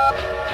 you.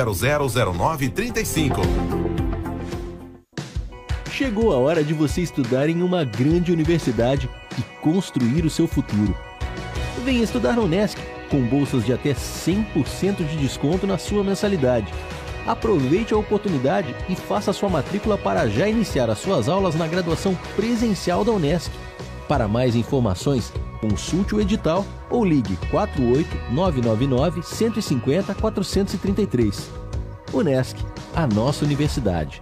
000935. Chegou a hora de você estudar em uma grande universidade e construir o seu futuro. Venha estudar na Unesc, com bolsas de até 100% de desconto na sua mensalidade. Aproveite a oportunidade e faça sua matrícula para já iniciar as suas aulas na graduação presencial da Unesc. Para mais informações, consulte o edital ou ligue 48 999 150 433. Unesc, a nossa universidade.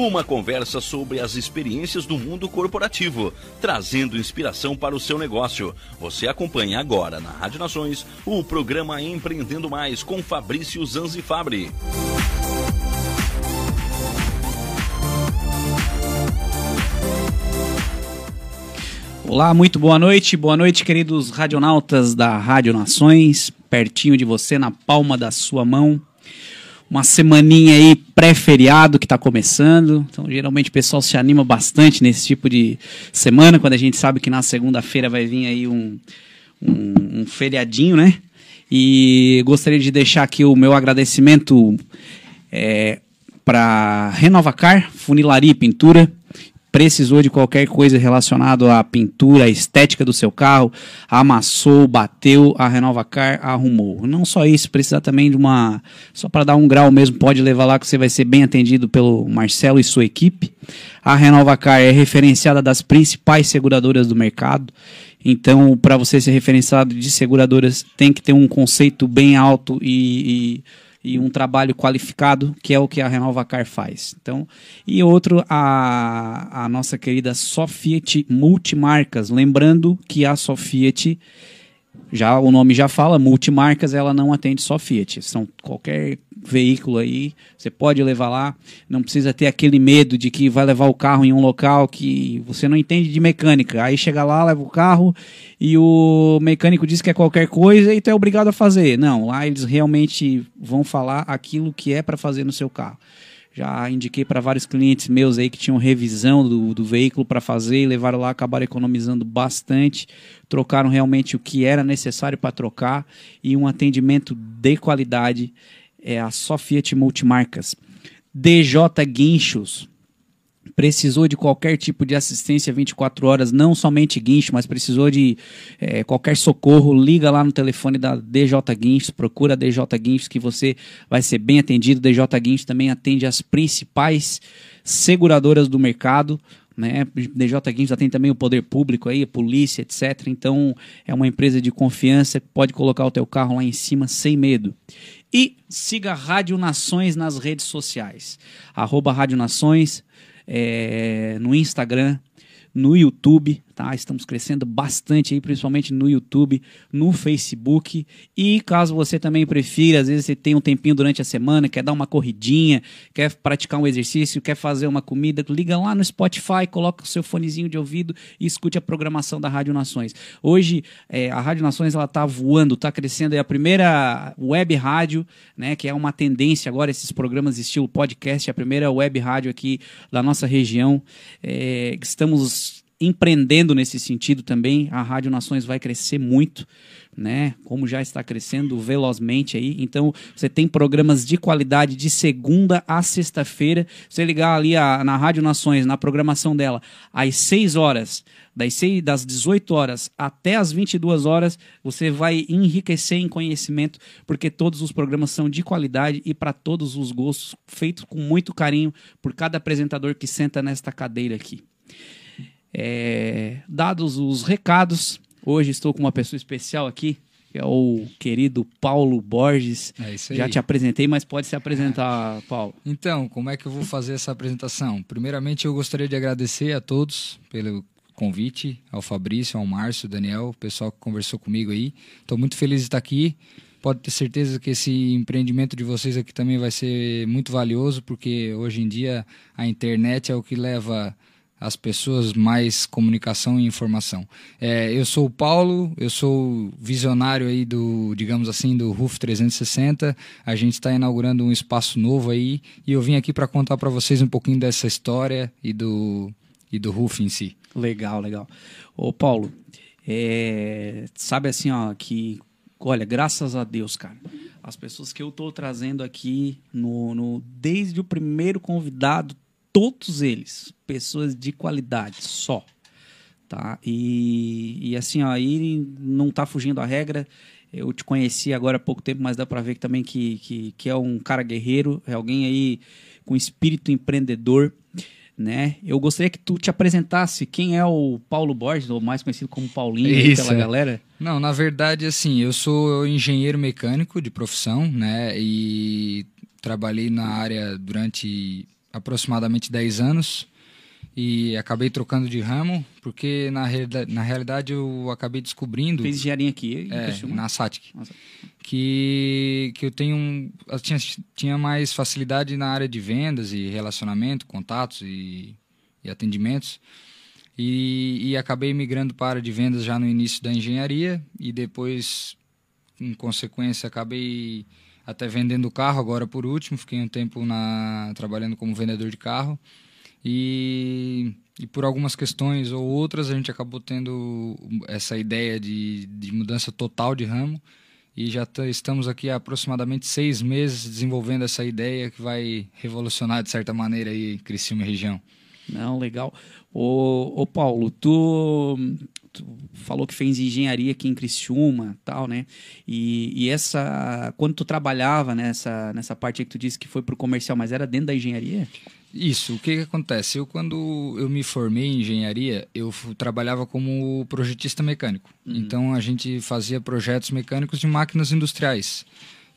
Uma conversa sobre as experiências do mundo corporativo, trazendo inspiração para o seu negócio. Você acompanha agora na Rádio Nações o programa Empreendendo Mais com Fabrício Zanzifabri. Olá, muito boa noite. Boa noite, queridos radionautas da Rádio Nações, pertinho de você, na palma da sua mão uma semaninha aí pré-feriado que está começando. Então, geralmente o pessoal se anima bastante nesse tipo de semana, quando a gente sabe que na segunda-feira vai vir aí um, um, um, feriadinho, né? E gostaria de deixar aqui o meu agradecimento é, para Renovacar, Funilaria e Pintura precisou de qualquer coisa relacionada à pintura, à estética do seu carro, amassou, bateu, a Renova Car arrumou. Não só isso, precisa também de uma. Só para dar um grau mesmo, pode levar lá que você vai ser bem atendido pelo Marcelo e sua equipe. A Renova Car é referenciada das principais seguradoras do mercado. Então, para você ser referenciado de seguradoras, tem que ter um conceito bem alto e, e e um trabalho qualificado, que é o que a Renovacar faz. Então, e outro, a, a nossa querida Sofiat Multimarcas. Lembrando que a Sofiat, já o nome já fala, multimarcas, ela não atende só Fiat. São qualquer veículo aí, você pode levar lá, não precisa ter aquele medo de que vai levar o carro em um local que você não entende de mecânica. Aí chega lá, leva o carro e o mecânico diz que é qualquer coisa e tu é obrigado a fazer. Não, lá eles realmente vão falar aquilo que é para fazer no seu carro. Já indiquei para vários clientes meus aí que tinham revisão do, do veículo para fazer e levaram lá, acabaram economizando bastante, trocaram realmente o que era necessário para trocar e um atendimento de qualidade é a Sofiat Multimarcas. DJ Guinchos, Precisou de qualquer tipo de assistência 24 horas, não somente guincho, mas precisou de é, qualquer socorro, liga lá no telefone da DJ Guinchos, procura a DJ Guinchos que você vai ser bem atendido. DJ Guinchos também atende as principais seguradoras do mercado. Né? DJ Guinchos atende também o poder público aí, a polícia, etc. Então é uma empresa de confiança, pode colocar o teu carro lá em cima sem medo. E siga Rádio Nações nas redes sociais. Arroba Rádio Nações é, no Instagram, no YouTube, tá? Estamos crescendo bastante aí, principalmente no YouTube, no Facebook. E caso você também prefira, às vezes você tem um tempinho durante a semana, quer dar uma corridinha, quer praticar um exercício, quer fazer uma comida, liga lá no Spotify, coloca o seu fonezinho de ouvido e escute a programação da Rádio Nações. Hoje, é, a Rádio Nações ela tá voando, tá crescendo, é a primeira web rádio, né, que é uma tendência agora esses programas estilo podcast, é a primeira web rádio aqui da nossa região. É, estamos empreendendo nesse sentido também. A Rádio Nações vai crescer muito, né? Como já está crescendo velozmente aí. Então, você tem programas de qualidade de segunda a sexta-feira. Você ligar ali a, na Rádio Nações, na programação dela, às 6 horas, das, 6, das 18 horas até as 22 horas, você vai enriquecer em conhecimento, porque todos os programas são de qualidade e para todos os gostos, feitos com muito carinho por cada apresentador que senta nesta cadeira aqui. É, dados os recados, hoje estou com uma pessoa especial aqui, que é o querido Paulo Borges. É isso aí. Já te apresentei, mas pode se apresentar, Paulo. Então, como é que eu vou fazer essa apresentação? Primeiramente, eu gostaria de agradecer a todos pelo convite, ao Fabrício, ao Márcio, ao Daniel, o pessoal que conversou comigo aí. Estou muito feliz de estar aqui. Pode ter certeza que esse empreendimento de vocês aqui também vai ser muito valioso, porque hoje em dia a internet é o que leva as pessoas mais comunicação e informação. É, eu sou o Paulo, eu sou visionário aí do, digamos assim, do RUF 360. A gente está inaugurando um espaço novo aí e eu vim aqui para contar para vocês um pouquinho dessa história e do e do RUF em si. Legal, legal. Ô Paulo, é, sabe assim, ó, que olha, graças a Deus, cara, as pessoas que eu estou trazendo aqui no, no desde o primeiro convidado todos eles pessoas de qualidade só tá e, e assim ó, aí não tá fugindo a regra eu te conheci agora há pouco tempo mas dá para ver que também que, que, que é um cara guerreiro é alguém aí com espírito empreendedor né? Eu gostaria que tu te apresentasse quem é o Paulo Borges, ou mais conhecido como Paulinho Isso, pela é. galera. Não, na verdade, assim, eu sou engenheiro mecânico de profissão, né? E trabalhei na área durante aproximadamente 10 anos e acabei trocando de ramo, porque na, realidade, na realidade eu acabei descobrindo. Fez engenharia aqui é, na SATIC. Nossa. Que, que eu tenho. Eu tinha, tinha mais facilidade na área de vendas e relacionamento, contatos e, e atendimentos. E, e acabei migrando para a área de vendas já no início da engenharia e depois, em consequência, acabei até vendendo o carro agora por último. Fiquei um tempo na, trabalhando como vendedor de carro. E, e por algumas questões ou outras a gente acabou tendo essa ideia de, de mudança total de ramo e já estamos aqui há aproximadamente seis meses desenvolvendo essa ideia que vai revolucionar de certa maneira aí Criciúma região. Não, legal. Ô, ô Paulo, tu, tu falou que fez engenharia aqui em Criciúma, tal, né? E, e essa, quando tu trabalhava nessa, nessa parte que tu disse que foi pro comercial, mas era dentro da engenharia? Isso, o que, que acontece? Eu, quando eu me formei em engenharia, eu trabalhava como projetista mecânico. Então, a gente fazia projetos mecânicos de máquinas industriais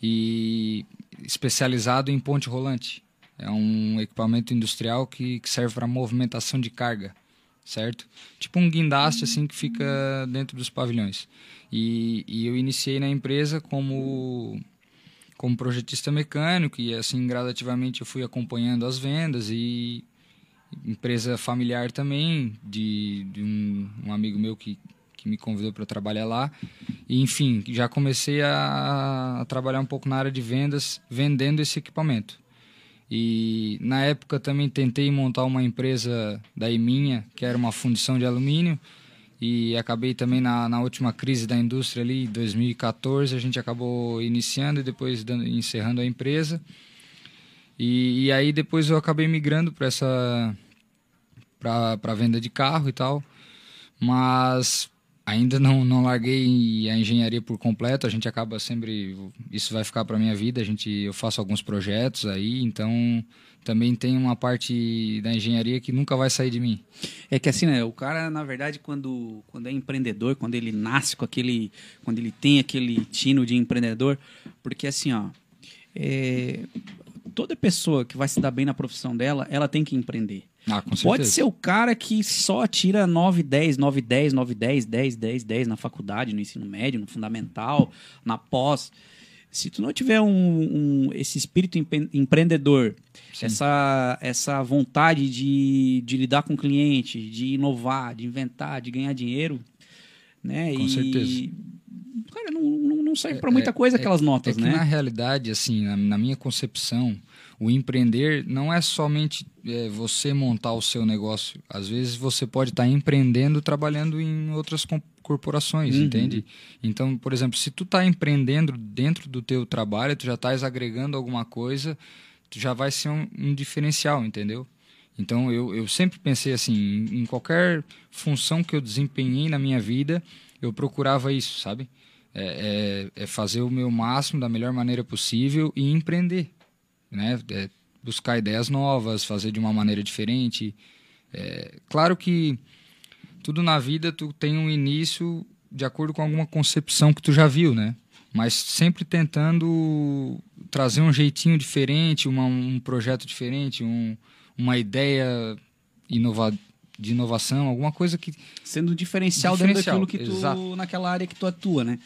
e especializado em ponte rolante. É um equipamento industrial que, que serve para movimentação de carga, certo? Tipo um guindaste assim que fica dentro dos pavilhões. E, e eu iniciei na empresa como como projetista mecânico e assim gradativamente eu fui acompanhando as vendas e empresa familiar também de, de um, um amigo meu que, que me convidou para trabalhar lá e enfim já comecei a, a trabalhar um pouco na área de vendas vendendo esse equipamento e na época também tentei montar uma empresa daí minha que era uma fundição de alumínio e acabei também na, na última crise da indústria ali, em 2014, a gente acabou iniciando e depois dando, encerrando a empresa. E, e aí depois eu acabei migrando para essa para venda de carro e tal. Mas ainda não, não larguei a engenharia por completo. A gente acaba sempre. Isso vai ficar para minha vida. A gente, eu faço alguns projetos aí, então também tem uma parte da engenharia que nunca vai sair de mim. É que assim, né, o cara, na verdade, quando, quando é empreendedor, quando ele nasce com aquele. Quando ele tem aquele tino de empreendedor, porque assim, ó. É, toda pessoa que vai se dar bem na profissão dela, ela tem que empreender. Ah, com certeza. Pode ser o cara que só tira 9, 10, 9, 10, 9, 10, 10, 10, 10 na faculdade, no ensino médio, no fundamental, na pós. Se tu não tiver um, um esse espírito empre- empreendedor, essa, essa vontade de, de lidar com o cliente, de inovar, de inventar, de ganhar dinheiro, né? Com e, certeza. Cara, não, não, não serve pra muita coisa aquelas notas, é que né? na realidade, assim, na, na minha concepção, o empreender não é somente é, você montar o seu negócio. Às vezes você pode estar empreendendo trabalhando em outras corporações, Uhum. entende? Então, por exemplo, se tu está empreendendo dentro do teu trabalho, tu já estás agregando alguma coisa, tu já vai ser um, um diferencial, entendeu? Então, eu, eu sempre pensei assim, em, em qualquer função que eu desempenhei na minha vida, eu procurava isso, sabe? É, é- é fazer o meu máximo da melhor maneira possível e empreender, né? É buscar ideias novas, fazer de uma maneira diferente. É, claro que tudo na vida tu tem um início de acordo com alguma concepção que tu já viu, né? Mas sempre tentando trazer um jeitinho diferente, uma- um projeto diferente, um- uma ideia inova de inovação, alguma coisa que sendo diferencial, Diferencial, dentro daquilo que tu exato. naquela área que tu atua, né?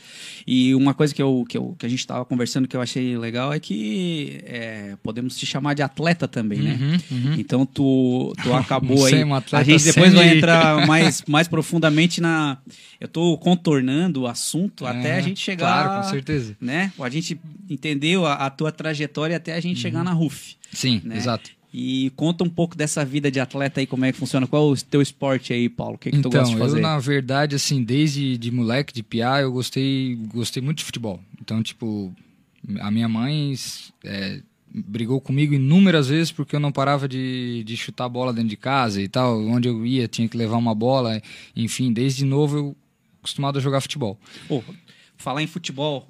E uma coisa que eu que, eu, que a gente estava conversando que eu achei legal é que é, podemos te chamar de atleta também, né? Uhum, uhum. Então tu, tu acabou aí. um a gente depois semi- vai entrar mais, mais profundamente na. Eu tô contornando o assunto até a gente chegar. Claro, com certeza. Né? A gente entendeu a, a tua trajetória até a gente chegar na RUF. Sim, Né? exato. E conta um pouco dessa vida de atleta aí, como é que funciona. Qual é o teu esporte aí, Paulo? O que, que tu Então, gosta de fazer? eu, na verdade, assim, desde de moleque, de piá, eu gostei, gostei muito de futebol. Então, tipo, a minha mãe é, brigou comigo inúmeras vezes porque eu não parava de, de chutar a bola dentro de casa e tal. Onde eu ia, tinha que levar uma bola. Enfim, desde novo eu acostumado a jogar futebol. Pô, falar em futebol,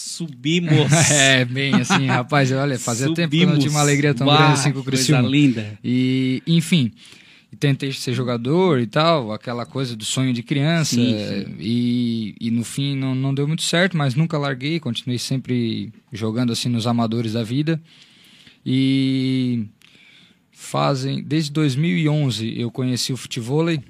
subimos. É, bem assim, rapaz, olha, fazia tempo que eu não tinha uma alegria tão Bah, grande assim com o coisa Criciúma. linda. E, enfim, tentei ser jogador e tal, aquela coisa do sonho de criança. Sim, sim. E, e no fim não, não deu muito certo, mas nunca larguei, continuei sempre jogando assim nos amadores da vida. E fazem, desde 2011 eu conheci o futevôlei.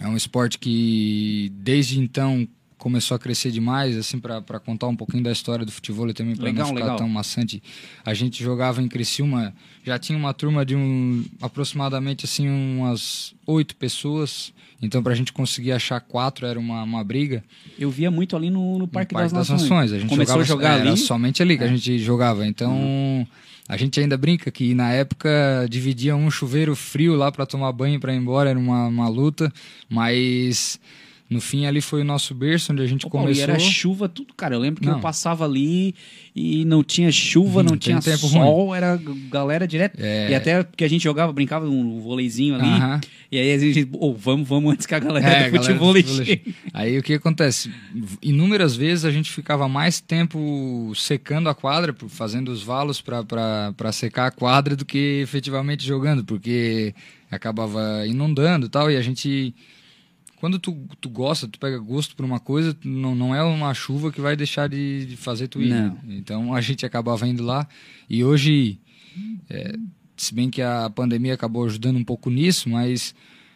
É um esporte que desde então começou a crescer demais, assim, para contar um pouquinho da história do futebol também, para não ficar legal. tão maçante. A gente jogava em Criciúma, já tinha uma turma de um aproximadamente assim umas oito pessoas. Então, para a gente conseguir achar quatro era uma, uma briga. Eu via muito ali no, no Parque, No Parque das, Nações. A gente Começou jogava, a jogar era ali. somente ali que a É. gente jogava. Então, a gente ainda brinca que na época dividia um chuveiro frio lá para tomar banho para ir embora, era uma, uma luta, mas no fim ali foi o nosso berço onde a gente começou. E era chuva, tudo, cara. Eu lembro que Não. eu passava ali e não tinha chuva, Hum, não tinha tempo sol, era galera direto. É. E até porque a gente jogava, brincava um voleizinho ali. Aham. E aí a gente, ô, vamos, vamos antes que a galera É, do futebol. Aí o que acontece? Inúmeras vezes a gente ficava mais tempo secando a quadra, fazendo os valos para secar a quadra do que efetivamente jogando, porque acabava inundando e tal, e a gente. Quando tu, tu gosta, tu pega gosto por uma coisa, não, não é uma chuva que vai deixar de, de fazer tu ir. né? Então a gente acabava indo lá, e hoje, é, se bem que a pandemia acabou ajudando um pouco nisso, mas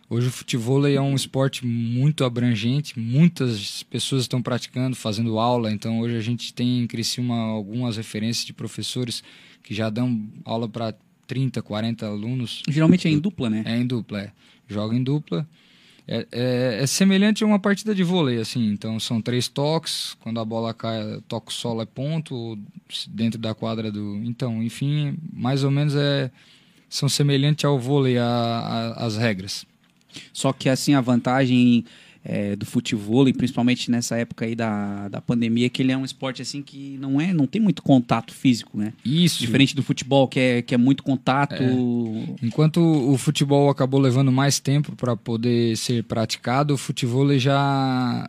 Hoje o futebol é um esporte muito abrangente, muitas pessoas estão praticando, fazendo aula, então hoje a gente tem em Criciúma algumas referências de professores que já dão aula para 30, 40 alunos. Geralmente é em dupla, né? É em dupla, é. Joga em dupla. É, é- é semelhante a uma partida de vôlei, assim. Então são três toques, quando a bola cai, toca o solo é ponto, dentro da quadra do. Então, enfim, mais ou menos é, são semelhantes ao vôlei a- a- as regras. Só que assim, a vantagem é, do futebol, e principalmente nessa época aí da, da pandemia, que ele é um esporte assim que não é, não tem muito contato físico, né? Isso. Diferente do futebol, que é, que é muito contato. Enquanto o futebol acabou levando mais tempo para poder ser praticado, o futebol já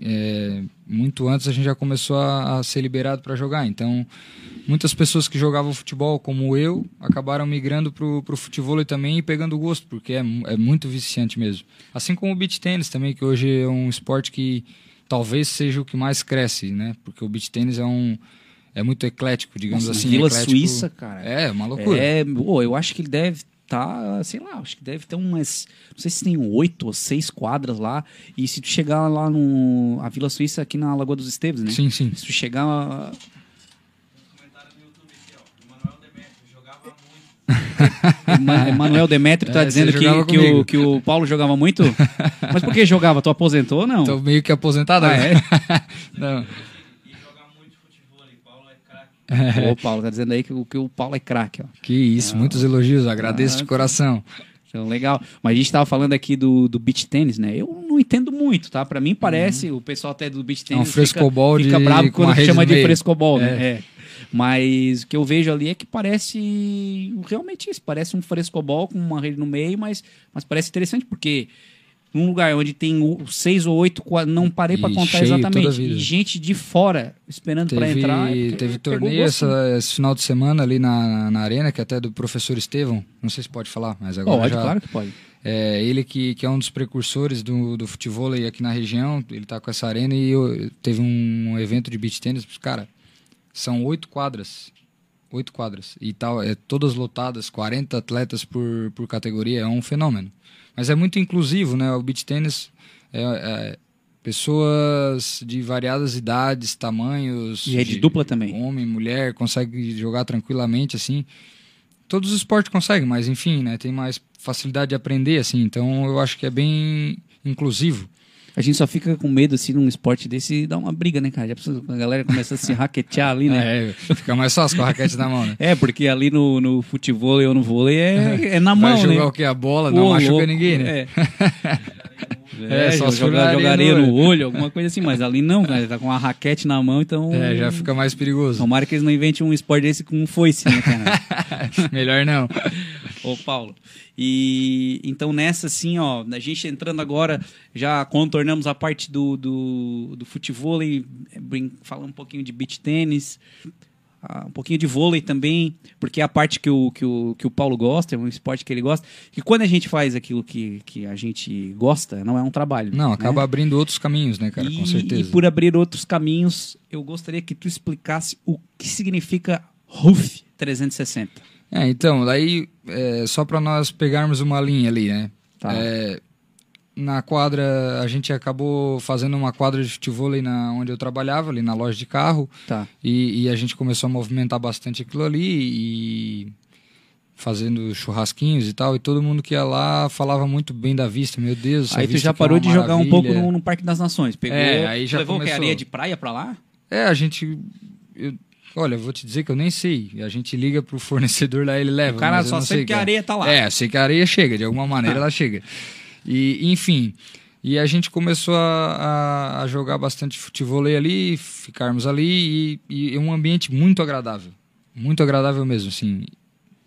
é, muito antes a gente já começou a, a ser liberado para jogar. Então, muitas pessoas que jogavam futebol, como eu, acabaram migrando para o futebol também e pegando gosto, porque é, é muito viciante mesmo. Assim como o beach tênis também, que hoje é um esporte que talvez seja o que mais cresce, né? Porque o beach tênis é um é muito eclético, digamos Nossa, assim. Vila eclético. Suíça, cara. É, uma loucura. É, pô, eu acho que ele deve tá, sei lá, acho que deve ter umas, não sei se tem oito ou seis quadras lá, e se tu chegar lá no, a Vila Suíça aqui na Lagoa dos Esteves, né? Sim, sim. Se tu chegar... Emanuel Demetrio tá É, dizendo que, jogava que, o, que o Paulo jogava muito? Mas por que jogava? Tu aposentou ou não? Tô meio que aposentado Ah, agora. Não. Ô, Paulo, tá dizendo aí que, o- que o Paulo é craque. Que isso, muitos elogios, agradeço de coração. Então, legal. Mas a gente tava falando aqui do, do beach tênis, né? Eu não entendo muito, tá? Pra mim parece, o pessoal até do beach tênis um frescobol fica, fica de- bravo com uma quando chama de meio. frescobol, né? É. É. Mas o que eu vejo ali é que parece realmente isso, parece um frescobol com uma rede no meio, mas, mas parece interessante, porque num lugar onde tem seis ou oito, não parei pra E contar exatamente, e gente de fora esperando pra Teve, entrar. é teve torneio essa- esse final de semana ali na, na arena, que até é do professor Estevão. Não sei se pode falar, mas agora Pode, já. claro que pode. É, ele que, que é um dos precursores do, do futebol aqui na região, ele tá com essa arena e eu- teve um evento de beach tênis. Cara, são oito quadras. Oito quadras. E tal, é, todas lotadas, 40 atletas por, por categoria, é um fenômeno. Mas é muito inclusivo, né? O beach tênis é, é pessoas de variadas idades, tamanhos. E é de dupla também. Homem, mulher, consegue jogar tranquilamente, assim todos os esportes conseguem, mas enfim, né, tem mais facilidade de aprender, assim, então eu acho que é bem inclusivo. A gente só fica com medo, assim, num esporte desse, dar uma briga, né, cara? Já precisa, a galera começa a se raquetear ali, né? É, fica mais fácil com a raquete na mão, né? É, porque ali no, no futebol ou no vôlei é, é na Vai mão, jogar né? o que? A bola, não Ô, machuca louco, ninguém, né? É, É, só se for jogar, jogar areia no olho, alguma coisa assim, mas ali não, cara, tá com a raquete na mão, então... É, já fica mais perigoso. Tomara que eles não inventem um esporte desse com um foice, né, cara? Melhor não. Ô, Paulo. E então nessa, assim, ó, a gente entrando agora, já contornamos a parte do, do, do futebol, e brin- falando um pouquinho de beach tênis, ah, um pouquinho de vôlei também, porque é a parte que o, que, o, que o Paulo gosta, é um esporte que ele gosta. E quando a gente faz aquilo que, que a gente gosta, não é um trabalho. Não, né? acaba abrindo outros caminhos, né, cara? Com E- certeza. E por abrir outros caminhos, eu gostaria que tu explicasse o que significa RUF 360. É, então, daí, é, só para nós pegarmos uma linha ali, né? Tá. É, na quadra, a gente acabou fazendo uma quadra de futebol na, onde eu trabalhava, ali na loja de carro. Tá. E, e a gente começou a movimentar bastante aquilo ali e fazendo churrasquinhos e tal. E todo mundo que ia lá falava muito bem da vista. Meu Deus, Aí tu já é parou de jogar um pouco no, no Parque das Nações. Pegou, É, aí já levou o que, começou. areia de praia pra lá? É, a gente. eu- olha, vou te dizer que eu nem sei. A gente liga pro fornecedor lá, ele leva. O cara só sabe sei, que a cara. areia tá lá. É, sei que a areia chega, de alguma maneira ela chega. E, enfim. E a gente começou a, a- a jogar bastante futebol ali, ficarmos ali, e, e é um ambiente muito agradável. Muito agradável mesmo, assim.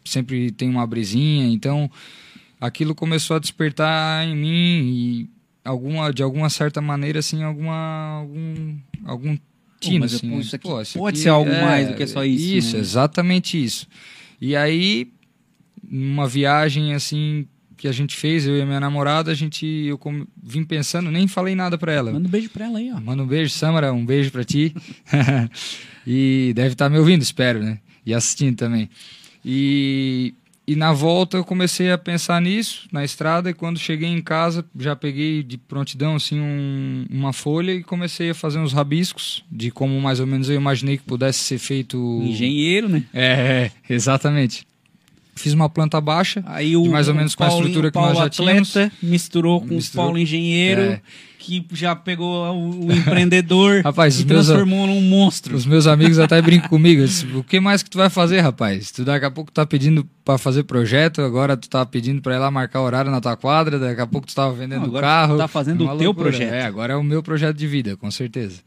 Sempre tem uma brisinha, então aquilo começou a despertar em mim e alguma, de alguma certa maneira, assim, alguma, algum, algum tino, mas, assim. pô, né? isso aqui Pô, isso pode aqui ser algo é- mais do que só isso, Isso, né? exatamente isso. E aí, numa viagem, assim, que a gente fez, eu e a minha namorada, a gente, eu com- vim pensando, nem falei nada pra ela. Manda um beijo pra ela aí, ó. Manda um beijo, Samara, um beijo pra ti. e deve estar me ouvindo, espero, né? E assistindo também. E, e na volta eu comecei a pensar nisso, na estrada, e quando cheguei em casa, já peguei de prontidão, assim, um- uma folha e comecei a fazer uns rabiscos de como mais ou menos eu imaginei que pudesse ser feito... Engenheiro, né? É, é, exatamente. Fiz uma planta baixa, Aí o mais ou menos com a Paulinho- estrutura que Paulo nós já tínhamos. atleta misturou com Misturou. o Paulo engenheiro, É. que já pegou o, o empreendedor Rapaz, e os meus- transformou num monstro. Os meus amigos até brincam comigo. disse, o que mais que tu vai fazer, rapaz? Tu daqui a pouco tá pedindo pra fazer projeto, agora tu tá pedindo pra ir lá marcar horário na tua quadra, daqui a pouco tu tava vendendo Não, agora carro. tu tá fazendo Uma o teu loucura. projeto. É, agora é o meu projeto de vida, com certeza.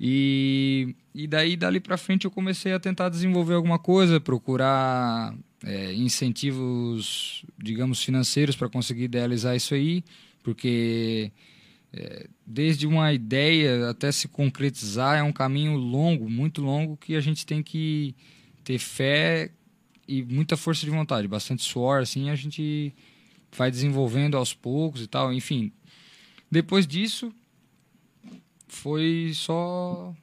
E, e daí, dali pra frente, eu comecei a tentar desenvolver alguma coisa, procurar é, incentivos, digamos, financeiros para conseguir idealizar isso aí, porque é, desde uma ideia até se concretizar é um caminho longo, muito longo, que a gente tem que ter fé e muita força de vontade, bastante suor, assim, a gente vai desenvolvendo aos poucos e tal, enfim. Depois disso, foi só...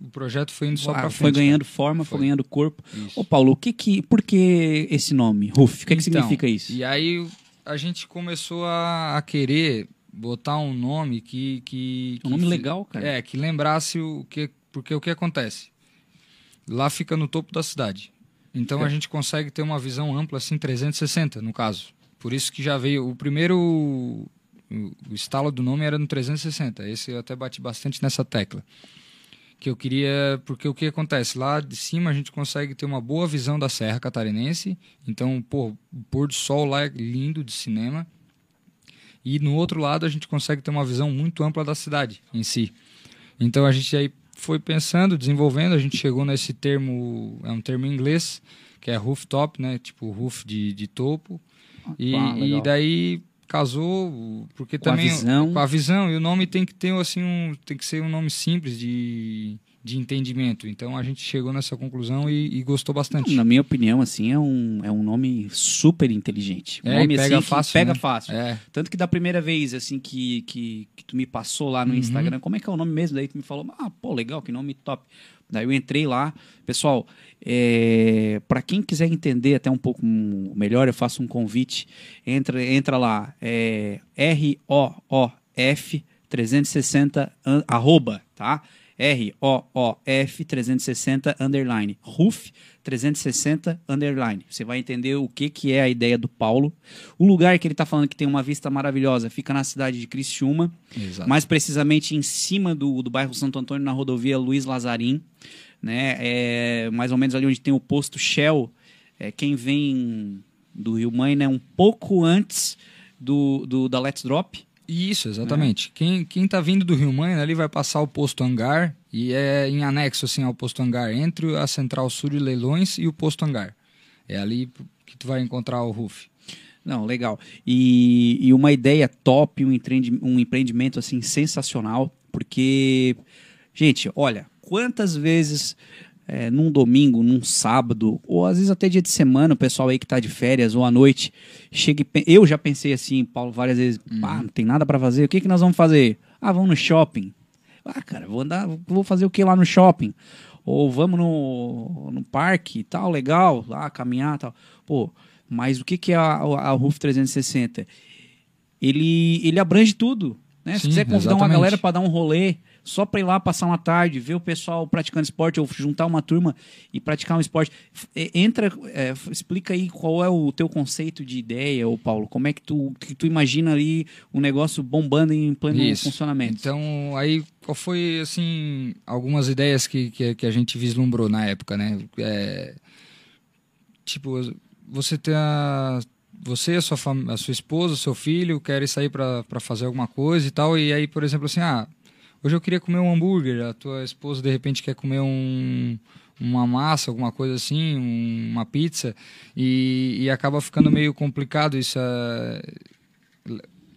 O projeto foi indo só Ah, pra foi frente. cara. ganhando forma, foi, Foi. ganhando corpo. Isso. Ô Paulo, o que que, por que esse nome, Ruf? O que, que Então, significa isso? E aí a gente começou a, a querer botar um nome que. que, Um que nome fi- legal, cara. É, que lembrasse o que. Porque o que acontece? Lá fica no topo da cidade. Então a gente consegue ter uma visão ampla, assim, 360, no caso. Por isso que já veio. O primeiro. O, o estalo do nome era no 360. Esse eu até bati bastante nessa tecla que eu queria, porque o que acontece? Lá de cima a gente consegue ter uma boa visão da Serra Catarinense, então pô, o pôr do sol lá é lindo de cinema. E no outro lado a gente consegue ter uma visão muito ampla da cidade em si. Então a gente aí foi pensando, desenvolvendo, a gente chegou nesse termo, é um termo em inglês que é rooftop, né, tipo roof de, de topo. E, Ah, e daí casou porque Com a também visão. com a visão e o nome tem que ter assim um tem que ser um nome simples de, de entendimento então a gente chegou nessa conclusão e, e gostou bastante Na minha opinião, assim, é um, é um nome super inteligente. Um É, nome pega assim, fácil, pega né? fácil. é Tanto que da primeira vez, assim, que, que, que tu me passou lá no Uhum. Instagram, como é que é o nome mesmo? Daí tu me falou, ah, pô, legal, que nome top. Daí eu entrei lá. Pessoal, é, para quem quiser entender até um pouco melhor, eu faço um convite. Entra, entra lá, é R-O-O-F 360, an- arroba, tá? R-O-O-F 360 underline. Roof 360 underline. Você vai entender o que, que é a ideia do Paulo. O lugar que ele está falando que tem uma vista maravilhosa fica na cidade de Criciúma, exato mais precisamente em cima do, do bairro Santo Antônio, na rodovia Luiz Lazarim. Né? É mais ou menos ali onde tem o posto Shell. É, quem vem do Rio Mãe, né? um pouco antes do, do da Let's Drop. Isso, exatamente. Quem, quem tá vindo do Rio Mãe, ali vai passar o posto Hangar e é em anexo assim ao posto Hangar, entre a Central Sul de Leilões e o posto Hangar. É ali que tu vai encontrar o RUF. Não, legal. E, e uma ideia top, um, empreendi- um empreendimento assim sensacional, porque, gente, olha, quantas vezes é, num domingo, num sábado, ou às vezes até dia de semana, o pessoal aí que tá de férias ou à noite, chega e eu já pensei assim, Paulo, várias vezes, ah, não tem nada para fazer, o que que nós vamos fazer? Ah, vamos no shopping. Ah, cara, vou andar, vou fazer o que lá no shopping? Ou vamos no, no parque e tal, legal, lá caminhar e tal. Pô, mas o que, que é a, a RUF 360? Ele, ele abrange tudo. Né? Se Sim, quiser convidar uma exatamente. galera para dar um rolê, só para ir lá passar uma tarde, ver o pessoal praticando esporte, ou juntar uma turma e praticar um esporte. É, Entra, é, explica aí qual é o teu conceito de ideia, ô Paulo. Como é que tu, que tu imagina ali o negócio bombando em pleno Isso. funcionamento? Então, aí, qual foi, assim, algumas ideias que, que, que a gente vislumbrou na época, né? É, tipo, você tem a... Você, a sua, a sua esposa, o seu filho querem sair para fazer alguma coisa e tal, e aí, por exemplo, assim, ah, hoje eu queria comer um hambúrguer, a tua esposa, de repente, quer comer um uma massa, alguma coisa assim, um- uma pizza, e, e acaba ficando meio complicado isso, é,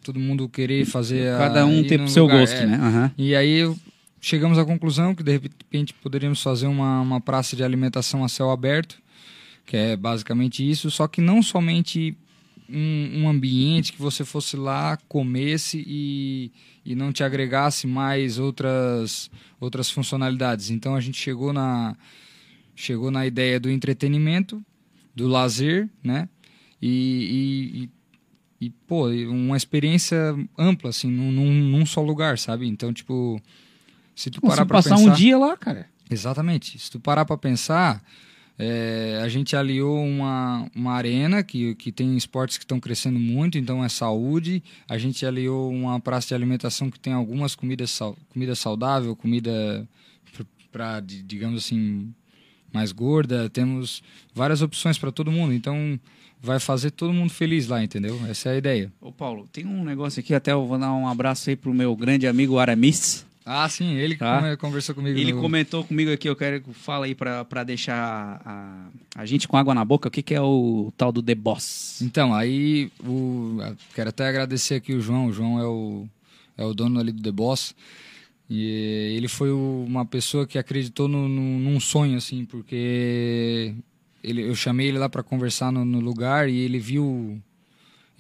todo mundo querer fazer... a- Cada um num pro seu lugar, gosto, é. né? Aham. E aí chegamos à conclusão que de repente poderíamos fazer uma, uma praça de alimentação a céu aberto, que é basicamente isso, só que não somente um, um ambiente que você fosse lá, comesse e, e não te agregasse mais outras, outras funcionalidades. Então a gente chegou na, chegou na ideia do entretenimento, do lazer, né? E, e, e, pô, uma experiência ampla, assim, num, num, só lugar, sabe? Então, tipo, se tu parar se pra passar pensar... um dia lá, cara. Exatamente. Se tu parar pra pensar, É, a gente aliou uma, uma arena que, que tem esportes que estão crescendo muito, então é saúde. A gente aliou uma praça de alimentação que tem algumas comidas, comida saudável, comida para, digamos assim, mais gorda. Temos várias opções para todo mundo, então vai fazer todo mundo feliz lá, entendeu? Essa é a ideia. Ô Paulo, tem um negócio aqui, até eu vou dar um abraço aí pro meu grande amigo Aramis. Ah, sim, ele Tá. conversou comigo. Ele no- comentou comigo aqui, eu quero que fala aí pra deixar a, a gente com água na boca, o que, que é o tal do The Boss? Então, aí o, quero até agradecer aqui o João. O João é o, é o dono ali do The Boss. E ele foi o- uma pessoa que acreditou no, no- num sonho, assim, porque ele, eu chamei ele lá para conversar no, no lugar e ele viu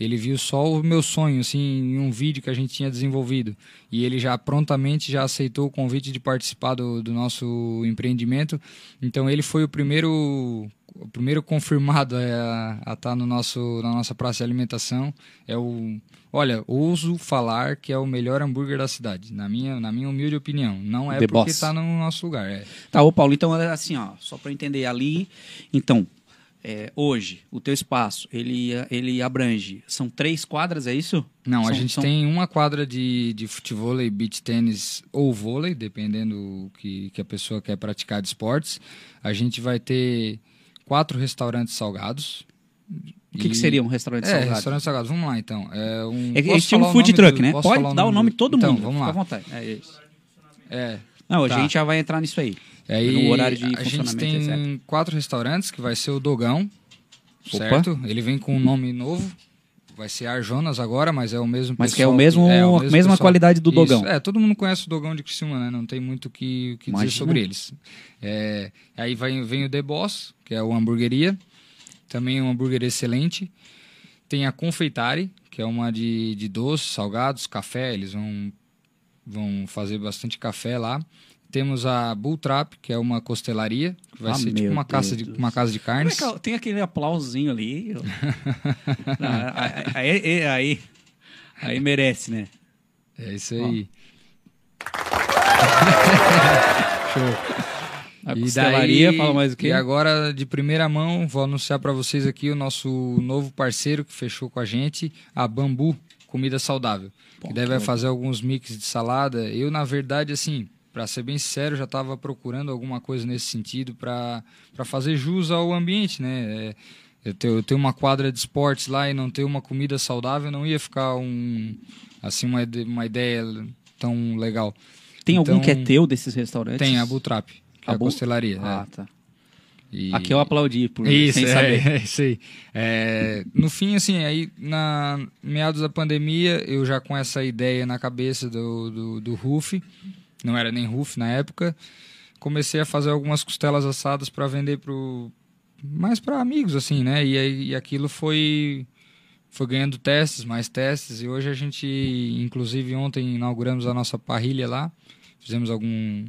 ele viu só o meu sonho, assim, em um vídeo que a gente tinha desenvolvido. E ele já prontamente já aceitou o convite de participar do, do nosso empreendimento. Então ele foi o primeiro o primeiro confirmado a estar no nosso na nossa praça de alimentação. É o olha, ouso falar que é o melhor hambúrguer da cidade, na minha na minha humilde opinião. Não é The porque está no nosso lugar, é. Tá, ô Paulo, então é assim, ó, só eu entender ali, então, é, hoje, o teu espaço, ele, ele abrange, são três quadras, é isso? Não, a São- gente são- tem uma quadra de, de futebol, beach tênis ou vôlei, dependendo que, que a pessoa quer praticar de esportes. A gente vai ter quatro restaurantes salgados. O que, que seria um restaurante É, salgado? restaurantes salgados. Vamos lá, então. É um, É, estilo o food truck, do- né? posso Pode dar o nome de todo então, mundo, vamos fica à lá. vontade. É isso. É, Não, Tá. a gente já vai entrar nisso aí. Aí, no horário de a gente tem quatro restaurantes, que vai ser o Dogão, Opa. certo? Ele vem com um nome novo. Vai ser Arjonas agora, mas é o mesmo Mas que é pessoal o mesmo- a mesma qualidade do Isso. Dogão. É, todo mundo conhece o Dogão de Criciúma, né? Não tem muito o que, o que dizer sobre eles. É, aí vai, vem o The Boss, que é o hamburgueria. Também um hambúrguer excelente. Tem a Confeitari, que é uma de, de doces, salgados, café. Eles vão, vão fazer bastante café lá. Temos a Bull Trap, que é uma costelaria, que vai Ah, ser tipo uma, caça Deus de, uma casa de Como é carnes. que é- tem aquele aplausozinho ali. Não, aí, aí, aí, aí merece, né? É isso aí. A E costelaria, daí- fala mais o quê? E agora, de primeira mão, vou anunciar para vocês aqui o nosso novo parceiro que fechou com a gente, a Bambu Comida Saudável. Pô, que daí vai fazer alguns mix de salada. Eu, na verdade, assim, para ser bem sincero, já estava procurando alguma coisa nesse sentido para fazer jus ao ambiente, né? É, eu, ter, eu ter uma quadra de esportes lá e não ter uma comida saudável não ia ficar um assim uma, uma ideia tão legal. Tem algum Então, que é teu desses restaurantes? Tem a Butrap, que é A a Bu- costelaria. Ah, é. tá. E- Aqui eu aplaudi por isso, sem é, saber. é isso aí. É, no fim, assim, aí na meados da pandemia, eu já com essa ideia na cabeça do, do, do RUF, não era nem RUF na época, comecei a fazer algumas costelas assadas para vender pro mais para amigos, assim, né? E, e aquilo foi foi ganhando testes, mais testes, e hoje a gente, inclusive ontem inauguramos a nossa parrilha lá, fizemos algum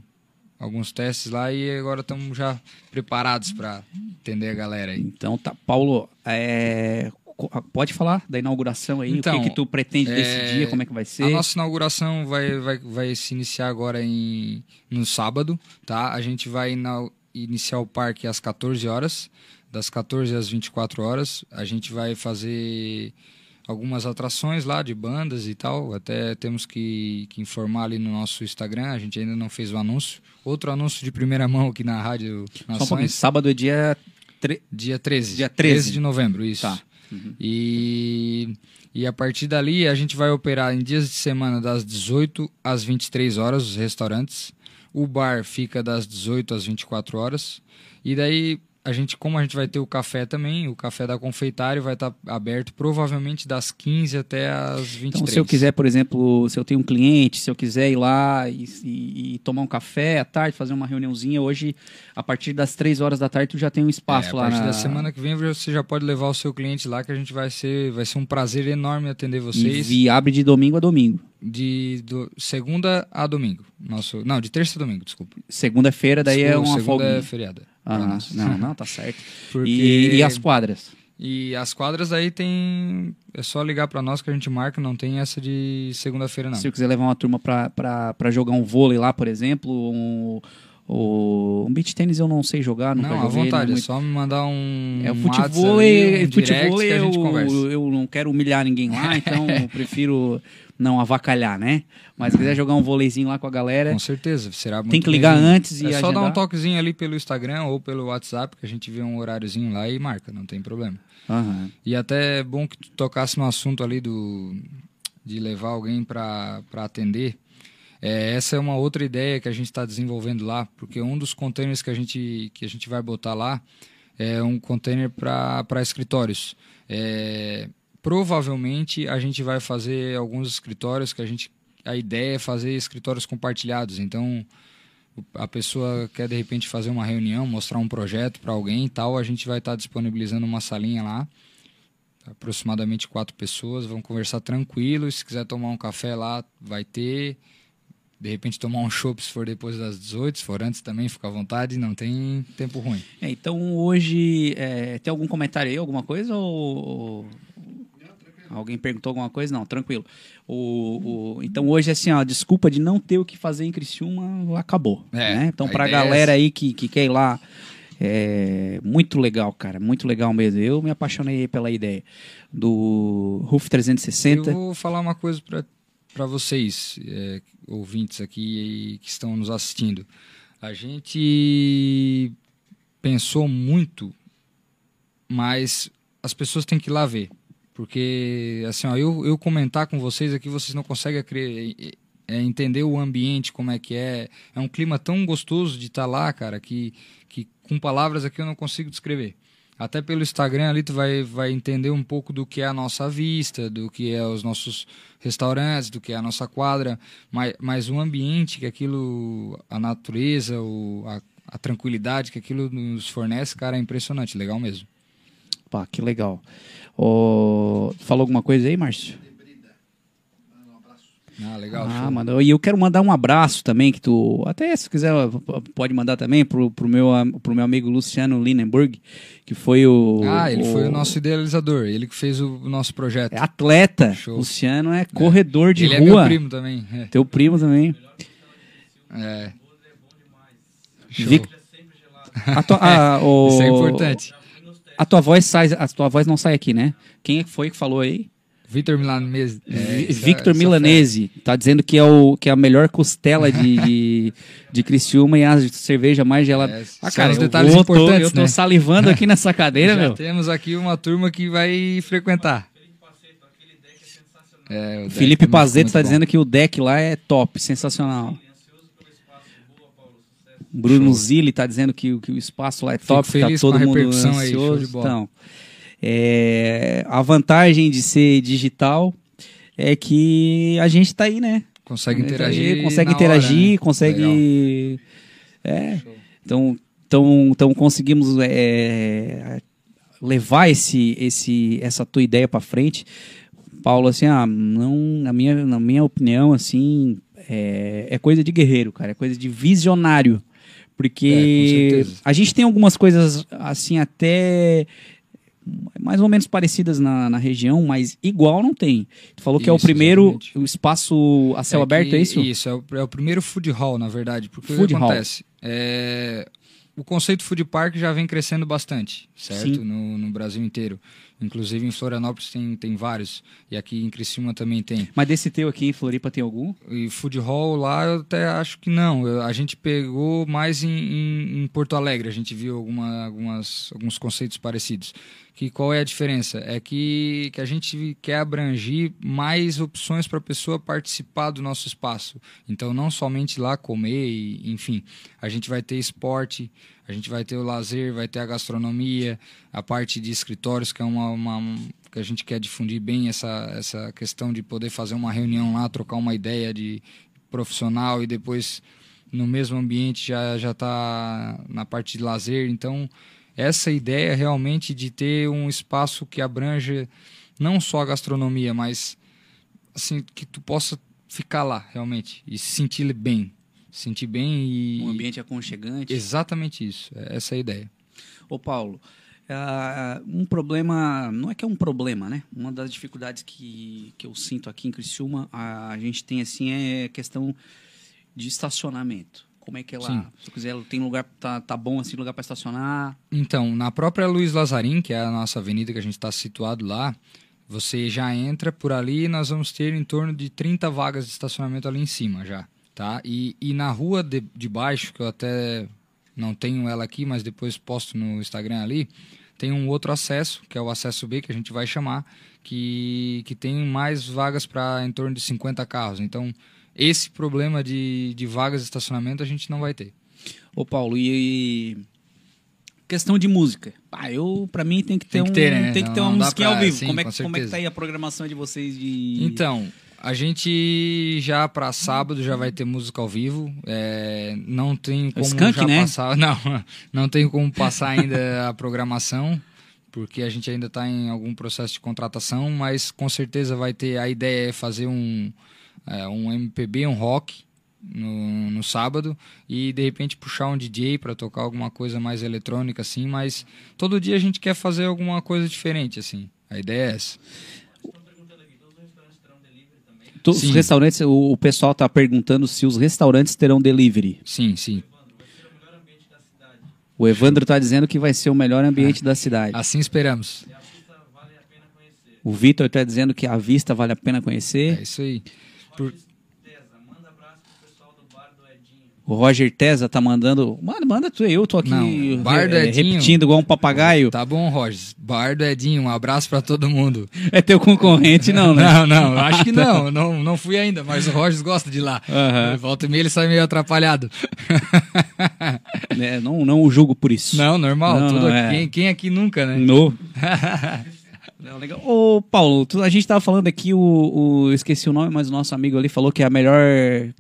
alguns testes lá e agora estamos já preparados para atender a galera aí. Então tá. Paulo, é, pode falar da inauguração aí? Então, o que, que tu pretende desse é, dia? Como é que vai ser? A nossa inauguração vai, vai, vai se iniciar agora em, no sábado, tá? A gente vai iniciar o parque às 14 horas, das 14 às 24 horas. A gente vai fazer algumas atrações lá de bandas e tal. Até temos que, que informar ali no nosso Instagram. A gente ainda não fez o anúncio. Outro anúncio de primeira mão aqui na Rádio Só um pouquinho. Nações. Sábado é dia. tre- Dia 13. Dia 13. de novembro, isso. Tá. E, e a partir dali a gente vai operar em dias de semana das 18 às 23 horas os restaurantes. O bar fica das 18 às 24 horas. E daí a gente, como a gente vai ter o café também, o café da confeitário vai estar aberto provavelmente das 15 até às 23. Então, se eu quiser, por exemplo, se eu tenho um cliente, se eu quiser ir lá e, e- e tomar um café à tarde, fazer uma reuniãozinha, hoje, a partir das três horas da tarde, tu já tem um É, espaço a lá partir na... da semana que vem você já pode levar o seu cliente lá que a gente vai ser vai ser um prazer enorme atender E, vocês. e abre de domingo a domingo. de do- segunda a domingo. Nosso, não, de terça a domingo, desculpa. Segunda-feira, daí é Desculpa, uma segunda folga. é feriada. Ah, não, não, tá certo. Porque- E, e as quadras? E as quadras aí tem. É só ligar pra nós que a gente marca, não tem essa de segunda-feira, não. Se eu quiser levar uma turma pra jogar um vôlei lá, por exemplo, um, O um beach tênis eu não sei jogar, nunca Não, à joguei. vontade, não é muito- só me mandar um. É o um futebol, ali, um direct futebol eu, conversa. eu não quero humilhar ninguém lá, então eu prefiro não avacalhar, né? Mas se quiser jogar um vôleizinho lá com a galera, Com certeza, será muito tem que ligar bem-vindo. antes e É só dar um agendar. toquezinho ali pelo Instagram ou pelo WhatsApp, que a gente vê um horáriozinho lá e marca, não tem problema. Aham. E até é bom que tu tocasse no assunto ali do de levar alguém para atender. É, essa é uma outra ideia que a gente está desenvolvendo lá, porque um dos containers que a gente, que a gente vai botar lá é um container para escritórios. É, provavelmente a gente vai fazer alguns escritórios que a gente. A ideia é fazer escritórios compartilhados. Então, a pessoa quer de repente fazer uma reunião, mostrar um projeto para alguém e tal, a gente vai estar disponibilizando uma salinha lá aproximadamente quatro pessoas, vão conversar tranquilo. Se quiser tomar um café lá, vai ter. De repente tomar um chopp se for depois das 18, se for antes também, fica à vontade, não tem tempo ruim. É, então hoje é, tem algum comentário aí, alguma coisa ou alguém perguntou alguma coisa? Não, tranquilo. O, o- então hoje assim, ó, desculpa de não ter o que fazer em Criciúma acabou. É, né? Então a pra ideia é galera essa. aí que, que quer ir lá, é muito legal, cara, muito legal mesmo. Eu me apaixonei pela ideia do RUF 360. Eu vou falar uma coisa para vocês, é, ouvintes aqui que estão nos assistindo. A gente pensou muito, mas as pessoas têm que ir lá ver. Porque, assim, ó, eu, eu comentar com vocês aqui, vocês não conseguem acre- é, entender o ambiente, como é que é. É um clima tão gostoso de estar lá, cara, que, que com palavras aqui eu não consigo descrever. Até pelo Instagram ali tu vai, vai entender um pouco do que é a nossa vista, do que é os nossos restaurantes, do que é a nossa quadra, mas, mas o ambiente que aquilo, a natureza, o, a, a tranquilidade que aquilo nos fornece, cara, é impressionante, legal mesmo. Pá, que legal. Ô, falou alguma coisa aí, Márcio? Ah, legal. Ah, mandou. E eu quero mandar um abraço também, que tu. Até se quiser, pode mandar também pro, pro, meu, pro meu amigo Luciano Linenburg, que foi o. Ah, ele foi o nosso idealizador, ele que fez o, o nosso projeto. É atleta. Show. Luciano é corredor de ele rua. é meu primo também. É. Teu primo também. É. Vic- A tua, a, o- Isso é importante. A tua voz sai, a tua voz não sai aqui, né? Quem é foi que falou aí? Vitor Milanese. É, essa- Victor essa Milanese tá dizendo que é, o, que é a melhor costela de, de, de Criciúma e a cerveja mais gelada. É, ah, cara, os detalhes vou, tô, importantes, eu tô né? salivando aqui nessa cadeira, Já meu. temos aqui uma turma que vai frequentar. É, Felipe é Pazeto tá bom. dizendo que o deck lá é top, sensacional. Bruno Zilli tá dizendo que, o- que o espaço lá é Fico top, tá feliz todo com a mundo aí, ansioso. bola. Então, é, a vantagem de ser digital é que a gente tá aí, né? Consegue Tá aí, interagir. consegue interagir, hora, né? consegue. É. Então, então, então conseguimos é, levar esse, esse, essa tua ideia para frente. Paulo, assim, ah, não, na minha, na minha opinião, assim, é, é coisa de guerreiro, cara, é coisa de visionário. É, Porque certeza. a gente tem algumas coisas, assim, até mais ou menos parecidas na, na região, mas igual não tem. Tu falou que é o Isso, primeiro, exatamente. o espaço a céu É aberto, que- é isso? Isso, é o, é o primeiro food hall, na verdade. Porque Food o que acontece? É, o conceito food park já vem crescendo bastante, certo? No, no Brasil inteiro. Inclusive em Florianópolis tem, tem vários. E aqui em Criciúma também tem. Mas desse teu aqui em Floripa tem algum? E food hall lá eu até acho que não. Eu- a gente pegou mais em, em- em Porto Alegre. A gente viu alguma, algumas, alguns conceitos parecidos. Que qual é a diferença? É que, que a gente quer abranger mais opções para a pessoa participar do nosso espaço. Então não somente lá comer, e, enfim. A gente vai ter esporte, a gente vai ter o lazer, vai ter a gastronomia, a parte de escritórios que é uma, uma- que a gente quer difundir bem essa, essa questão de poder fazer uma reunião lá, trocar uma ideia de profissional e depois no mesmo ambiente já já está na parte de lazer. Então essa ideia realmente de ter um espaço que abranja não só a gastronomia, mas assim que tu possa ficar lá realmente e se sentir bem, se sentir bem e Um ambiente aconchegante. exatamente isso. É Essa é a ideia. Ô Paulo, ah, um problema, não é que é um problema, né? Uma das dificuldades que, que eu sinto aqui em Criciúma, a, a gente tem assim é questão de estacionamento. Como é que lá? Sim. Se quiser, tem lugar, tá, tá bom assim, lugar para estacionar. Então, na própria Luiz Lazarim, que é a nossa avenida que a gente está situado lá, você já entra por ali e nós vamos ter em torno de 30 vagas de estacionamento ali em cima já, tá? E, e na rua de, de baixo, que eu até não tenho ela aqui, mas depois posto no Instagram ali, tem um outro acesso, que é o acesso B, que a gente vai chamar, que, que tem mais vagas para em torno de 50 carros. Então, esse problema de, de vagas de estacionamento a gente não vai ter. Ô, Paulo, e. Questão de música. Ah, eu, pra mim, tem que ter, Tem que um, ter, né? tem que ter Não- uma não dá musiquinha pra- ao vivo. sim, como, é, que- como é que tá aí a programação de vocês de. Então, a gente já para sábado já vai ter música ao vivo. É, não tem como Skank, já né? passar. Não, não tem como passar ainda a programação, porque a gente ainda está em algum processo de contratação, mas com certeza vai ter. A ideia é fazer um, é, um MPB, um rock. No, no sábado e de repente puxar um DJ para tocar alguma coisa mais eletrônica assim, mas todo dia a gente quer fazer alguma coisa diferente assim. A ideia é essa. Tu- Os Sim. restaurantes, o, o pessoal tá perguntando se os restaurantes terão delivery. Sim, sim. O Evandro tá dizendo que vai ser o melhor ambiente da cidade. Assim esperamos. O Vitor tá dizendo que a vista vale a pena conhecer. É isso aí. Por- O Roger Tesa tá mandando. Manda, manda tu aí, eu tô aqui Não, Bar do eh, Edinho. repetindo igual um papagaio. Tá bom, Roger. Bar do Edinho, um abraço pra todo mundo. É teu concorrente, não, né? Não, não, acho que não. não. Não fui ainda, mas o Roger gosta de ir lá. Aham. Volta e meia ele sai meio atrapalhado. É, não, não o julgo por isso. Não, normal. Não, tudo não, aqui- é. quem, quem aqui nunca, né? No. Não, legal. Ô, Paulo, tu- a gente tava falando aqui, o, o- esqueci o nome, mas o nosso amigo ali falou que é a melhor,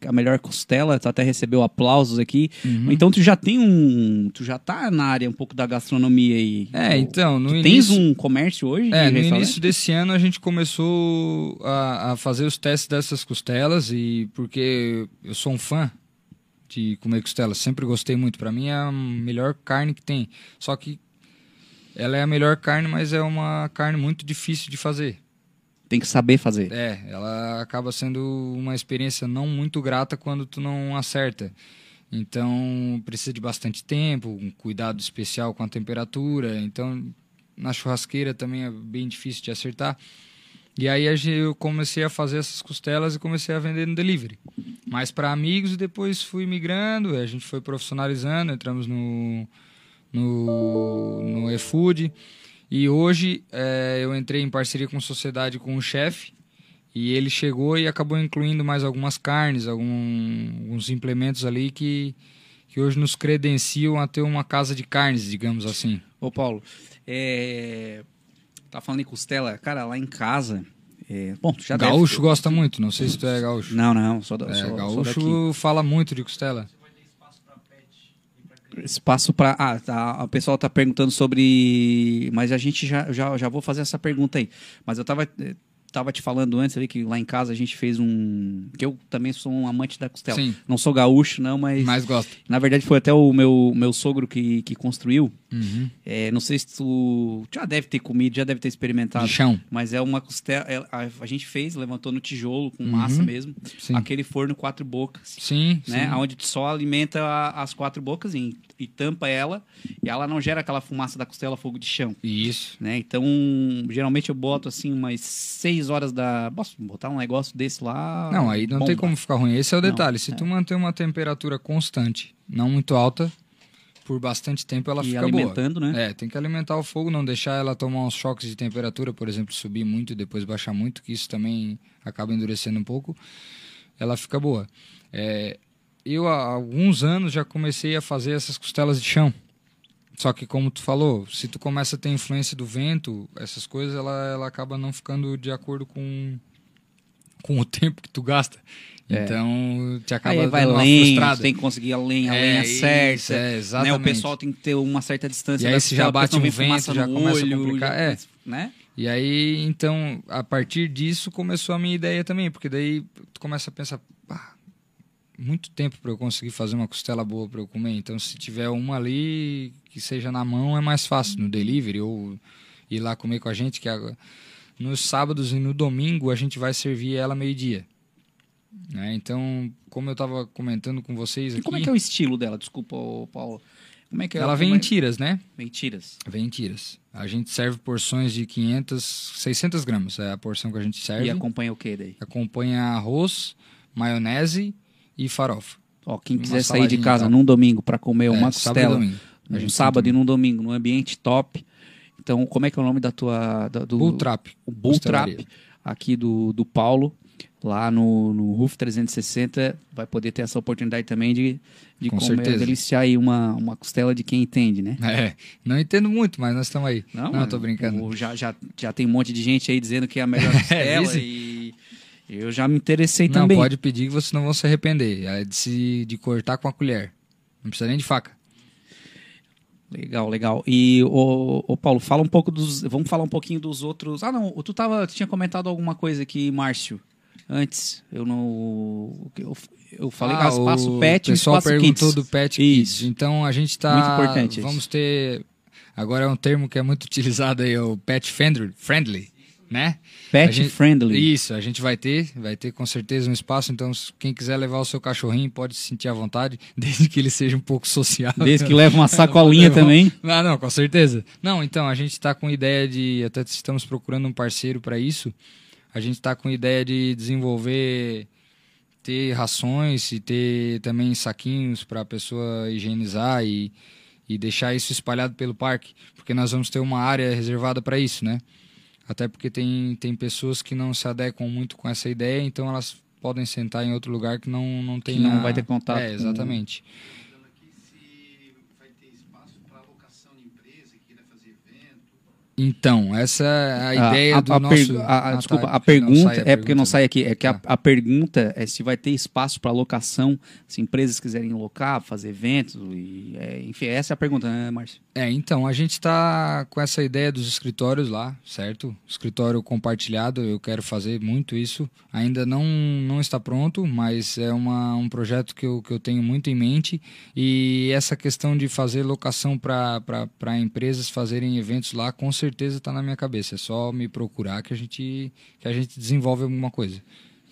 a melhor costela, tu até recebeu aplausos aqui. Uhum. Então tu já tem um. Tu já tá na área um pouco da gastronomia aí. É, então, no tu início... Tens um comércio hoje? É, no início desse ano a gente começou a, a fazer os testes dessas costelas e porque eu sou um fã de comer costela, sempre gostei muito. Pra mim é a melhor carne que tem. Só que ela é a melhor carne, mas é uma carne muito difícil de fazer. Tem que saber fazer. É, ela acaba sendo uma experiência não muito grata quando tu não acerta. Então precisa de bastante tempo, um cuidado especial com a temperatura. Então na churrasqueira também é bem difícil de acertar. E aí eu comecei a fazer essas costelas e comecei a vender no delivery. Mais para amigos e depois fui migrando, a gente foi profissionalizando, entramos no no, no eFood. E hoje eh, eu entrei em parceria com sociedade com o chefe e ele chegou e acabou incluindo mais algumas carnes, algum- alguns implementos ali que, que hoje nos credenciam a ter uma casa de carnes, digamos assim. Ô, Paulo, é... tá falando em costela, cara, lá em casa. é, Bom, já deve- gaúcho gosta muito, não sei se tu é gaúcho. Não, não, só, da, É, só gaúcho daqui. fala muito de costela. Espaço para. Ah, tá, o pessoal tá perguntando sobre. Mas a gente já, já, já vou fazer essa pergunta aí. Mas eu tava, eh, tava te falando antes ali que lá em casa a gente fez um. Que eu também sou um amante da costela. Sim. Não sou gaúcho, não, mas. Mas gosta. Na verdade foi até o meu, meu sogro que, que construiu. Uhum. É, não sei se tu já deve ter comido, já deve ter experimentado. De chão. Mas é uma costela. é- a, a gente fez, levantou no tijolo, com massa mesmo. Uhum. Sim. Aquele forno quatro bocas Sim, né? sim. Onde tu só alimenta a- as quatro bocas e, e tampa ela e ela não gera aquela fumaça da costela fogo de chão. Isso. Né? Então, geralmente eu boto assim umas seis horas da. Posso botar um negócio desse lá? Não, aí não tem bomba. como ficar ruim. Esse é o Não, detalhe. Se é. tu manter uma temperatura constante, não muito alta, por bastante tempo ela E fica alimentando, boa. né? É, tem que alimentar o fogo, não deixar ela tomar uns choques de temperatura, por exemplo, subir muito e depois baixar muito, que isso também acaba endurecendo um pouco. Ela fica boa. É, eu há alguns anos já comecei a fazer essas costelas de chão. Só que como tu falou, se tu começa a ter influência do vento, essas coisas, ela, ela acaba não ficando de acordo com, com o tempo que tu gasta. Então, te acaba Aí vai dando frustrada. tem que conseguir a lenha, a É, lenha isso, certa. é, né? exatamente. O pessoal tem que ter uma certa distância E aí se já bate um vento, já começa a olho, complicar. já- É. né? E aí, então, a partir disso começou a minha ideia também, porque daí tu começa a pensar, pá, muito tempo para eu conseguir fazer uma costela boa para eu comer. Então, se tiver uma ali que seja na mão, é mais fácil no delivery ou ir lá comer com a gente, que agora, nos sábados e no domingo a gente vai servir ela meio-dia. Né? Então, como eu estava comentando com vocês E aqui, como é que é o estilo dela? Desculpa, Paulo. Como é que é? ela vem como em é- tiras, né? Vem em tiras. Vem em tiras. A gente serve porções de 500, 600 gramas, é a porção que a gente serve. E acompanha o que daí? Acompanha arroz, maionese e farofa. Ó, quem quiser sair de casa tal. num domingo para comer É, uma costela. A num gente sábado e num domingo, num ambiente top. Então, como é que é o nome da tua... Da, do, Bull Trap. O Bull. Trap, aqui do, do Paulo, lá no, no RUF 360, vai poder ter essa oportunidade também de, de Com comer, certeza. deliciar aí uma, uma costela de quem entende, né? É, não entendo muito, mas nós estamos aí. Não, mas tô brincando. o- Já, já, já tem um monte de gente aí dizendo que é a melhor costela Easy. e eu já me interessei Não, também. pode pedir que vocês não vão se arrepender. É de, se, de cortar com a colher. Não precisa nem de faca. Legal, legal. E o, o Paulo, fala um pouco dos. Vamos falar um pouquinho dos outros. Ah, não. Tu tava, tu tinha comentado alguma coisa aqui, Márcio. Antes, eu não. Eu, eu falei Ah, espaço o pet e pessoal perguntou kids. do Pet Isso. Kids. Então a gente tá. Muito importante isso. Vamos ter. Agora é um termo que é muito utilizado aí, o Pet Friendly, friendly né? Pet gente- friendly. Isso, a gente vai ter, vai ter com certeza um espaço. Então, quem quiser levar o seu cachorrinho pode se sentir à vontade, desde que ele seja um pouco sociável. Desde que leva uma sacolinha também. Ah, não, com certeza. Não, então, a gente está com ideia de. Até estamos procurando um parceiro para isso. A gente está com ideia de desenvolver. Ter rações e ter também saquinhos para a pessoa higienizar e, e deixar isso espalhado pelo parque. Porque nós vamos ter uma área reservada para isso, né? Até porque tem, tem pessoas que não se adequam muito com essa ideia, então elas podem sentar em outro lugar que não, não tem. não vai ter contato É, com- Então, essa é a ideia do nosso... pergu- a- a- Ah, desculpa, a pergunta a é porque não sai aqui. É que a, Tá. a pergunta é se vai ter espaço para locação, se empresas quiserem locar, fazer eventos. E, é, enfim, essa é a pergunta, né, Márcio? É, então, a gente está com essa ideia dos escritórios lá, certo? Escritório compartilhado, eu quero fazer muito isso. Ainda não, não está pronto, mas é uma, um projeto que eu, que eu tenho muito em mente. E essa questão de fazer locação para empresas fazerem eventos lá, com certeza está na minha cabeça. É só me procurar que a gente, que a gente desenvolve alguma coisa.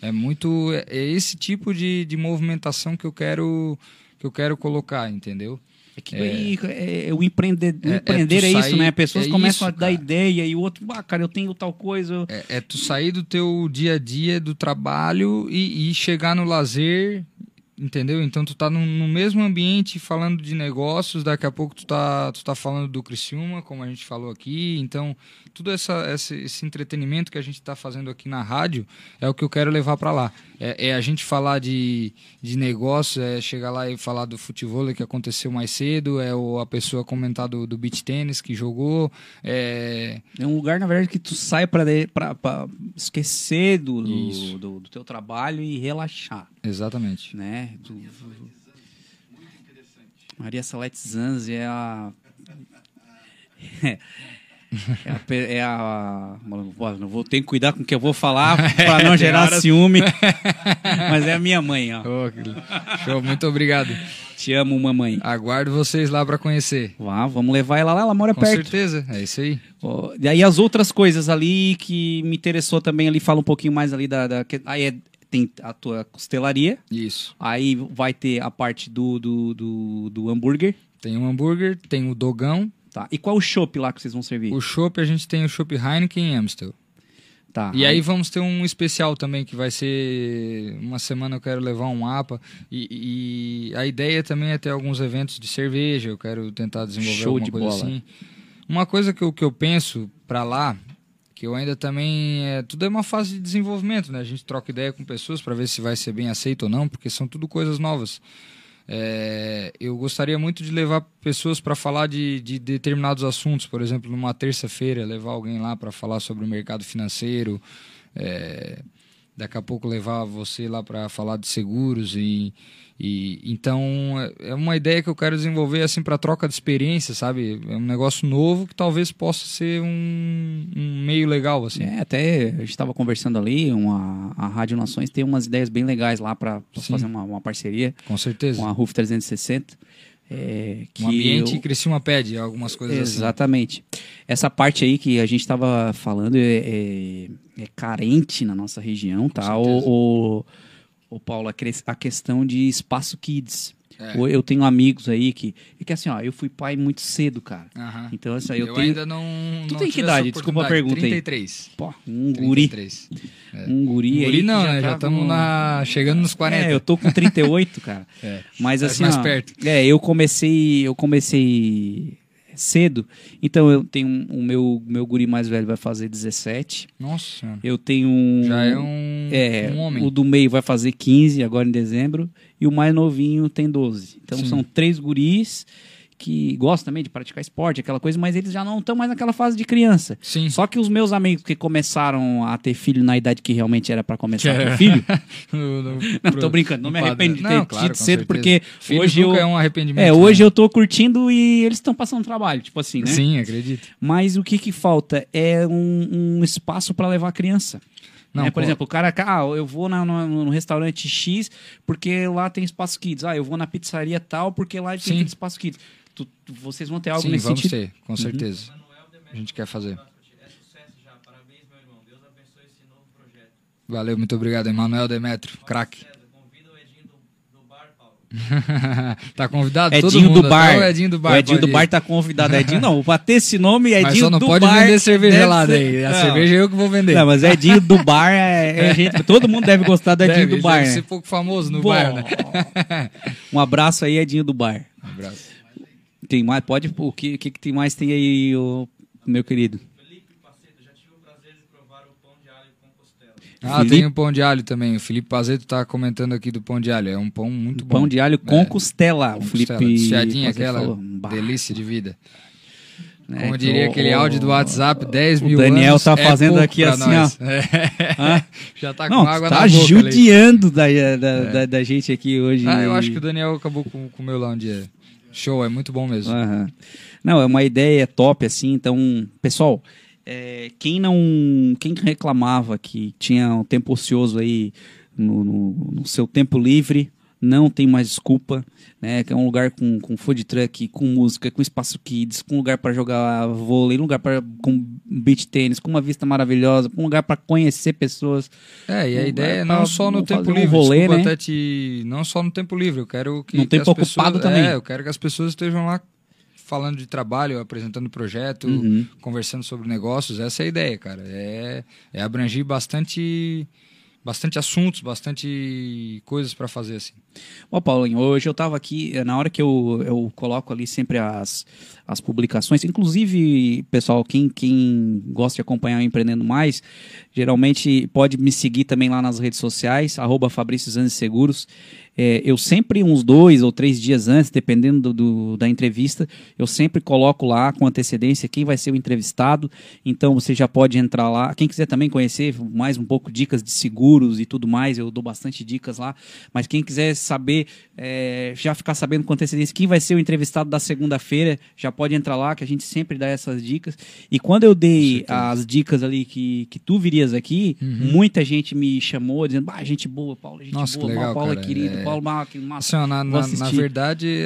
É muito. É é esse tipo de, de movimentação que eu quero que eu quero colocar, entendeu? É que aí, é, é o empreender, o É- é empreender tu é, isso, sair- né? Pessoas é começam isso, a dar cara. ideia e o outro, ah, cara, eu tenho tal coisa. eu- É, é tu sair do teu dia a dia, do trabalho e, e chegar no lazer, entendeu? Então tu tá no, no mesmo ambiente falando de negócios, daqui a pouco tu tá, tu tá falando do Criciúma, como a gente falou aqui. Então, tudo essa, esse, esse entretenimento que a gente tá fazendo aqui na rádio é o que eu quero levar para lá. É, é a gente falar de, de negócio, é chegar lá e falar do futebol que aconteceu mais cedo, é o, a pessoa comentar do, do beach tênis que jogou, é, É um lugar, na verdade, que tu sai pra esquecer do, do, do, do teu trabalho e relaxar, exatamente. né? Tu- Maria Salete Zanzi é a... É a, é a- não vou ter que cuidar com o que eu vou falar pra não gerar horas- ciúme. Mas é a minha mãe, ó. Oh, Show, muito obrigado. Te amo, mamãe. Aguardo vocês lá para conhecer. Vá, vamos levar ela lá, ela mora Com perto. certeza, é isso aí. Ó, e aí as outras coisas ali que me interessou também ali, fala um pouquinho mais ali da... da aí é- tem a tua costelaria, Isso. aí vai ter a parte do, do, do, do hambúrguer, Tem o hambúrguer, tem o dogão. tá? E qual o chopp lá que vocês vão servir? O chopp, a gente tem o chopp Heineken em Amstel. Tá. E aí vamos ter um especial também, que vai ser... Uma semana eu quero levar um APA. E, e a ideia também é ter alguns eventos de cerveja. Eu quero tentar desenvolver Show alguma de coisa bola. assim. Uma coisa que eu, que eu penso para lá, que eu ainda também... É, tudo é uma fase de desenvolvimento, né? A gente troca ideia com pessoas para ver se vai ser bem aceito ou não, porque são tudo coisas novas. É, eu gostaria muito de levar pessoas para falar de, de determinados assuntos, por exemplo, numa terça-feira, levar alguém lá para falar sobre o mercado financeiro, é, daqui a pouco levar você lá para falar de seguros e, e então é- uma ideia que eu quero desenvolver assim para troca de experiência, sabe? É um negócio novo que talvez possa ser um, um meio legal assim. É, até a gente estava conversando ali, uma, a Rádio Nações tem umas ideias bem legais lá para fazer uma, uma parceria Com certeza. com a RUF 360. É, que um ambiente eu- Criciúma pede algumas coisas assim. Exatamente. Essa parte aí que a gente estava falando é, é- é carente na nossa região, tá? o, ô Paulo, a questão de espaço kids. É. Eu tenho amigos aí que. É que assim, ó, eu fui pai muito cedo, cara. Aham. Então, assim, Eu, eu, tenho. ainda não. Tu não tem que idade? Desculpa a pergunta aí. 33. Pô, um guri. 33. Um guri Um aí. guri que não, né? Já estamos na... chegando nos 40. É, eu tô com 38, cara. É. Mas assim, ó, perto. é, eu comecei, eu comecei cedo. Então eu tenho um- o meu meu guri mais velho vai fazer 17. Nossa. Eu tenho um Já é um, é, um homem. o do meio vai fazer 15 agora em dezembro e o mais novinho tem 12. Então Sim. são três guris que gostam também de praticar esporte, aquela coisa, mas eles já não estão mais naquela fase de criança. Sim. Só que os meus amigos que começaram a ter filho na idade que realmente era para começar a ter era- filho, não, tô brincando, não me arrependo de ter. Não, claro, cedo, certeza. porque Filhos hoje eu. é um arrependimento. É, hoje né? eu tô curtindo e eles estão passando trabalho, tipo assim, né? Sim, acredito. Mas o que que falta é um, um espaço para levar a criança. Não, né? Por pô. exemplo, o cara, ah, eu vou na- no, no restaurante X porque lá tem espaço kids. Ah, eu vou na pizzaria tal porque lá tem espaço kids. Tu- tu- vocês vão ter algo Sim, nesse vamos sentido? Uhum. ter, com certeza. A gente quer fazer. Valeu, muito obrigado, Emanuel Demetrio, craque. tá convidado todo Edinho mundo, do bar. o Edinho do bar. O Edinho do bar tá convidado. Edinho, não, pra ter esse nome, Edinho Mas só não do pode bar. vender cerveja gelada ser- aí. A Não. cerveja eu que vou vender. Não, mas Edinho do bar é, é gente. Todo mundo deve gostar do Edinho Deve, do bar, deve né? ser pouco famoso no Bom. bar, né? Um abraço aí, Edinho do bar. Um abraço. Tem mais? Pode. O que, que, que tem mais tem aí, o meu querido? Ah, Felipe- tem o pão de alho também. O Felipe Pazeto tá comentando aqui do pão de alho. É um pão muito bom. Pão de alho com É, costela. com o Felipe. costela, desfiadinha, aquela falou. Delícia de vida. né, Como diria o- aquele áudio do WhatsApp, 10 o mil Daniel anos tá é fazendo pouco aqui assim, nós. ó. É. Já tá com Não, água tá na boca. ali. judiando da, da, da, da gente aqui hoje. Ah, eu acho que o Daniel acabou com com o meu lá um dia. Show, é muito bom mesmo. Aham. Não, é uma ideia top, assim. Então, pessoal, é, quem não. Quem reclamava que tinha um tempo ocioso aí no, no- no seu tempo livre, não tem mais desculpa. Né, que é um lugar com, com food truck, com música, com espaço kids, com lugar para jogar vôlei, um lugar para com beach tênis, com uma vista maravilhosa, com um lugar para conhecer pessoas. É, e a Não, ideia é é pra- não só no tempo fazer um livre, rolê, desculpa né? te... Não só no tempo livre, eu quero que, No que tempo as pessoas... ocupado também. É, eu quero que as pessoas estejam lá falando de trabalho, apresentando projeto, Uhum. conversando sobre negócios, essa é a ideia, cara. É, é abranger bastante, bastante assuntos, bastante coisas para fazer, assim. Ó, Paulinho, hoje eu tava aqui, eh, na hora que eu, eu coloco ali sempre as, as publicações, inclusive, pessoal, quem, quem gosta de acompanhar o Empreendendo Mais, geralmente pode me seguir também lá nas redes sociais, arroba Seguros. É, eu sempre, uns dois ou três dias antes, dependendo do, do- da entrevista, eu sempre coloco lá com antecedência quem vai ser o entrevistado. Então você já pode entrar lá. Quem quiser também conhecer mais um pouco dicas de seguros e tudo mais, eu dou bastante dicas lá. Mas quem quiser saber, é, já ficar sabendo com antecedência quem vai ser o entrevistado da segunda-feira, já pode entrar lá, que a gente sempre dá essas dicas. E quando eu dei as dicas ali que, que tu virias aqui, muita gente me chamou dizendo, bah, gente boa, Paulo, gente Nossa, boa, legal, Paulo é cara. querido, É- Paulo Mal, que massa. Assim, na, na, na verdade,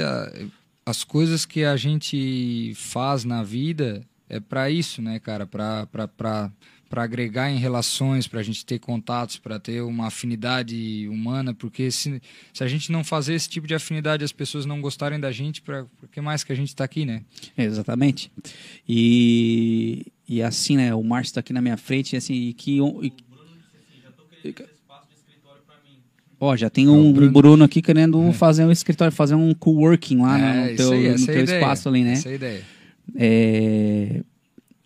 as coisas que a gente faz na vida é para isso, né, cara? Para para agregar em relações, para a gente ter contatos, para ter uma afinidade humana, porque se, se a gente não fazer esse tipo de afinidade, as pessoas não gostarem da gente, para que mais que a gente está aqui, né? Exatamente. E, e assim, né? O Márcio está aqui na minha frente, e assim, e que. E, Ó, já tem um o Bruno, Bruno. aqui querendo fazer um escritório, fazer um coworking lá no- é, no, isso teu, aí, no é teu espaço ali, né? Essa é a ideia. É,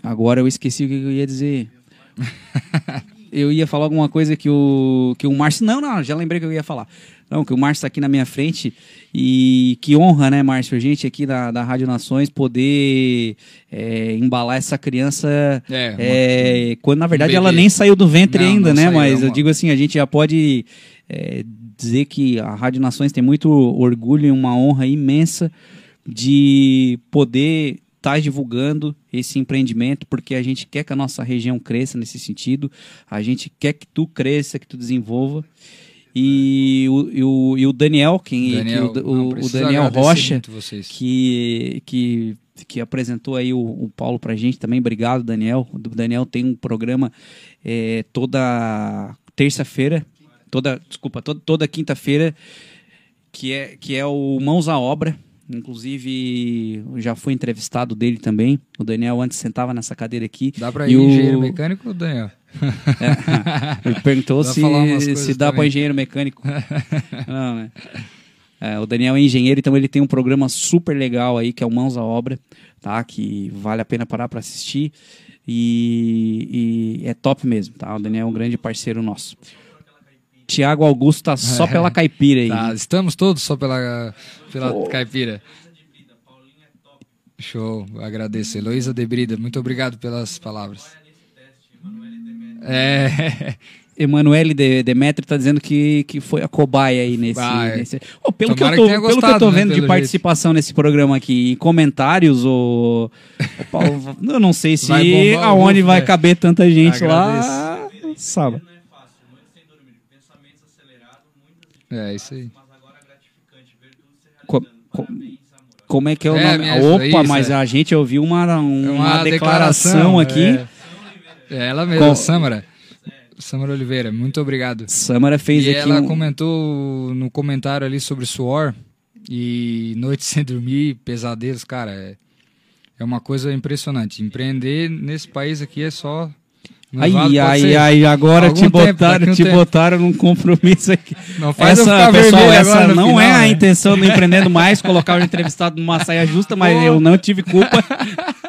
Agora eu esqueci o que eu ia dizer. eu ia falar alguma coisa que o, que o Márcio. Não, não, já lembrei que eu ia falar. Não, que o Márcio está aqui na minha frente e que honra, né, Márcio, a gente aqui da, da Rádio Nações poder é, embalar essa criança É, uma- é, quando na verdade bebê. ela nem saiu do ventre Não, ainda, não né? saiu, Mas é eu uma- digo assim, a gente já pode é, dizer que a Rádio Nações tem muito orgulho e uma honra imensa de poder estar divulgando esse empreendimento, porque a gente quer que a nossa região cresça nesse sentido, a gente quer que tu cresça, que tu desenvolva. E o, e o, e o Daniel, quem, Daniel, que o, não, o- Daniel Rocha, que, que, que apresentou aí o, o Paulo pra gente também. Obrigado, Daniel. O Daniel tem um programa é, toda terça-feira toda, desculpa, toda, toda quinta-feira, que é, que é o Mãos à Obra. Inclusive, eu já fui entrevistado dele também. O Daniel antes sentava nessa cadeira aqui. Dá pra E ir o- engenheiro mecânico, Daniel? É, ele perguntou Dá se, se dá para engenheiro mecânico. Não, né? É, o Daniel é engenheiro, então ele tem um programa super legal aí, que é o Mãos à Obra, tá? Que vale a pena parar para assistir. E, e é top mesmo, tá? O Daniel é um grande parceiro nosso. Tiago Augusto tá só É. pela caipira aí. Tá, estamos todos só pela, pela caipira. Show, agradeço. Heloísa Debrida, muito obrigado pelas palavras. É, Emanuele de, Demetri tá dizendo que, que foi a cobaia aí nesse. Nesse- Ô, pelo, que eu tô, que tenha pelo que eu gostado, tô né, vendo de pelo participação nesse programa aqui e comentários, o, o Paulo, eu não sei se Vai bombar aonde vai né? caber tanta gente lá. Sabe? É isso aí. Co- co- como é que é o É, nome? minha- Opa, isso, mas é. a gente ouviu uma, um- uma, Uma declaração, declaração, aqui. é. É ela mesma, Qual- Samara. Samara Oliveira, muito obrigado. Samara fez E aqui ela um- comentou no comentário ali sobre suor e noite sem dormir, pesadelos, cara, é, é uma coisa impressionante. Empreender nesse país aqui é só. Ai, ai, ai, agora te botaram, te tempo. botaram num compromisso aqui. Não faz essa, pessoal, essa não é final, a né? intenção do Empreendendo Mais, colocar o entrevistado numa saia justa, mas Pô. eu não tive culpa.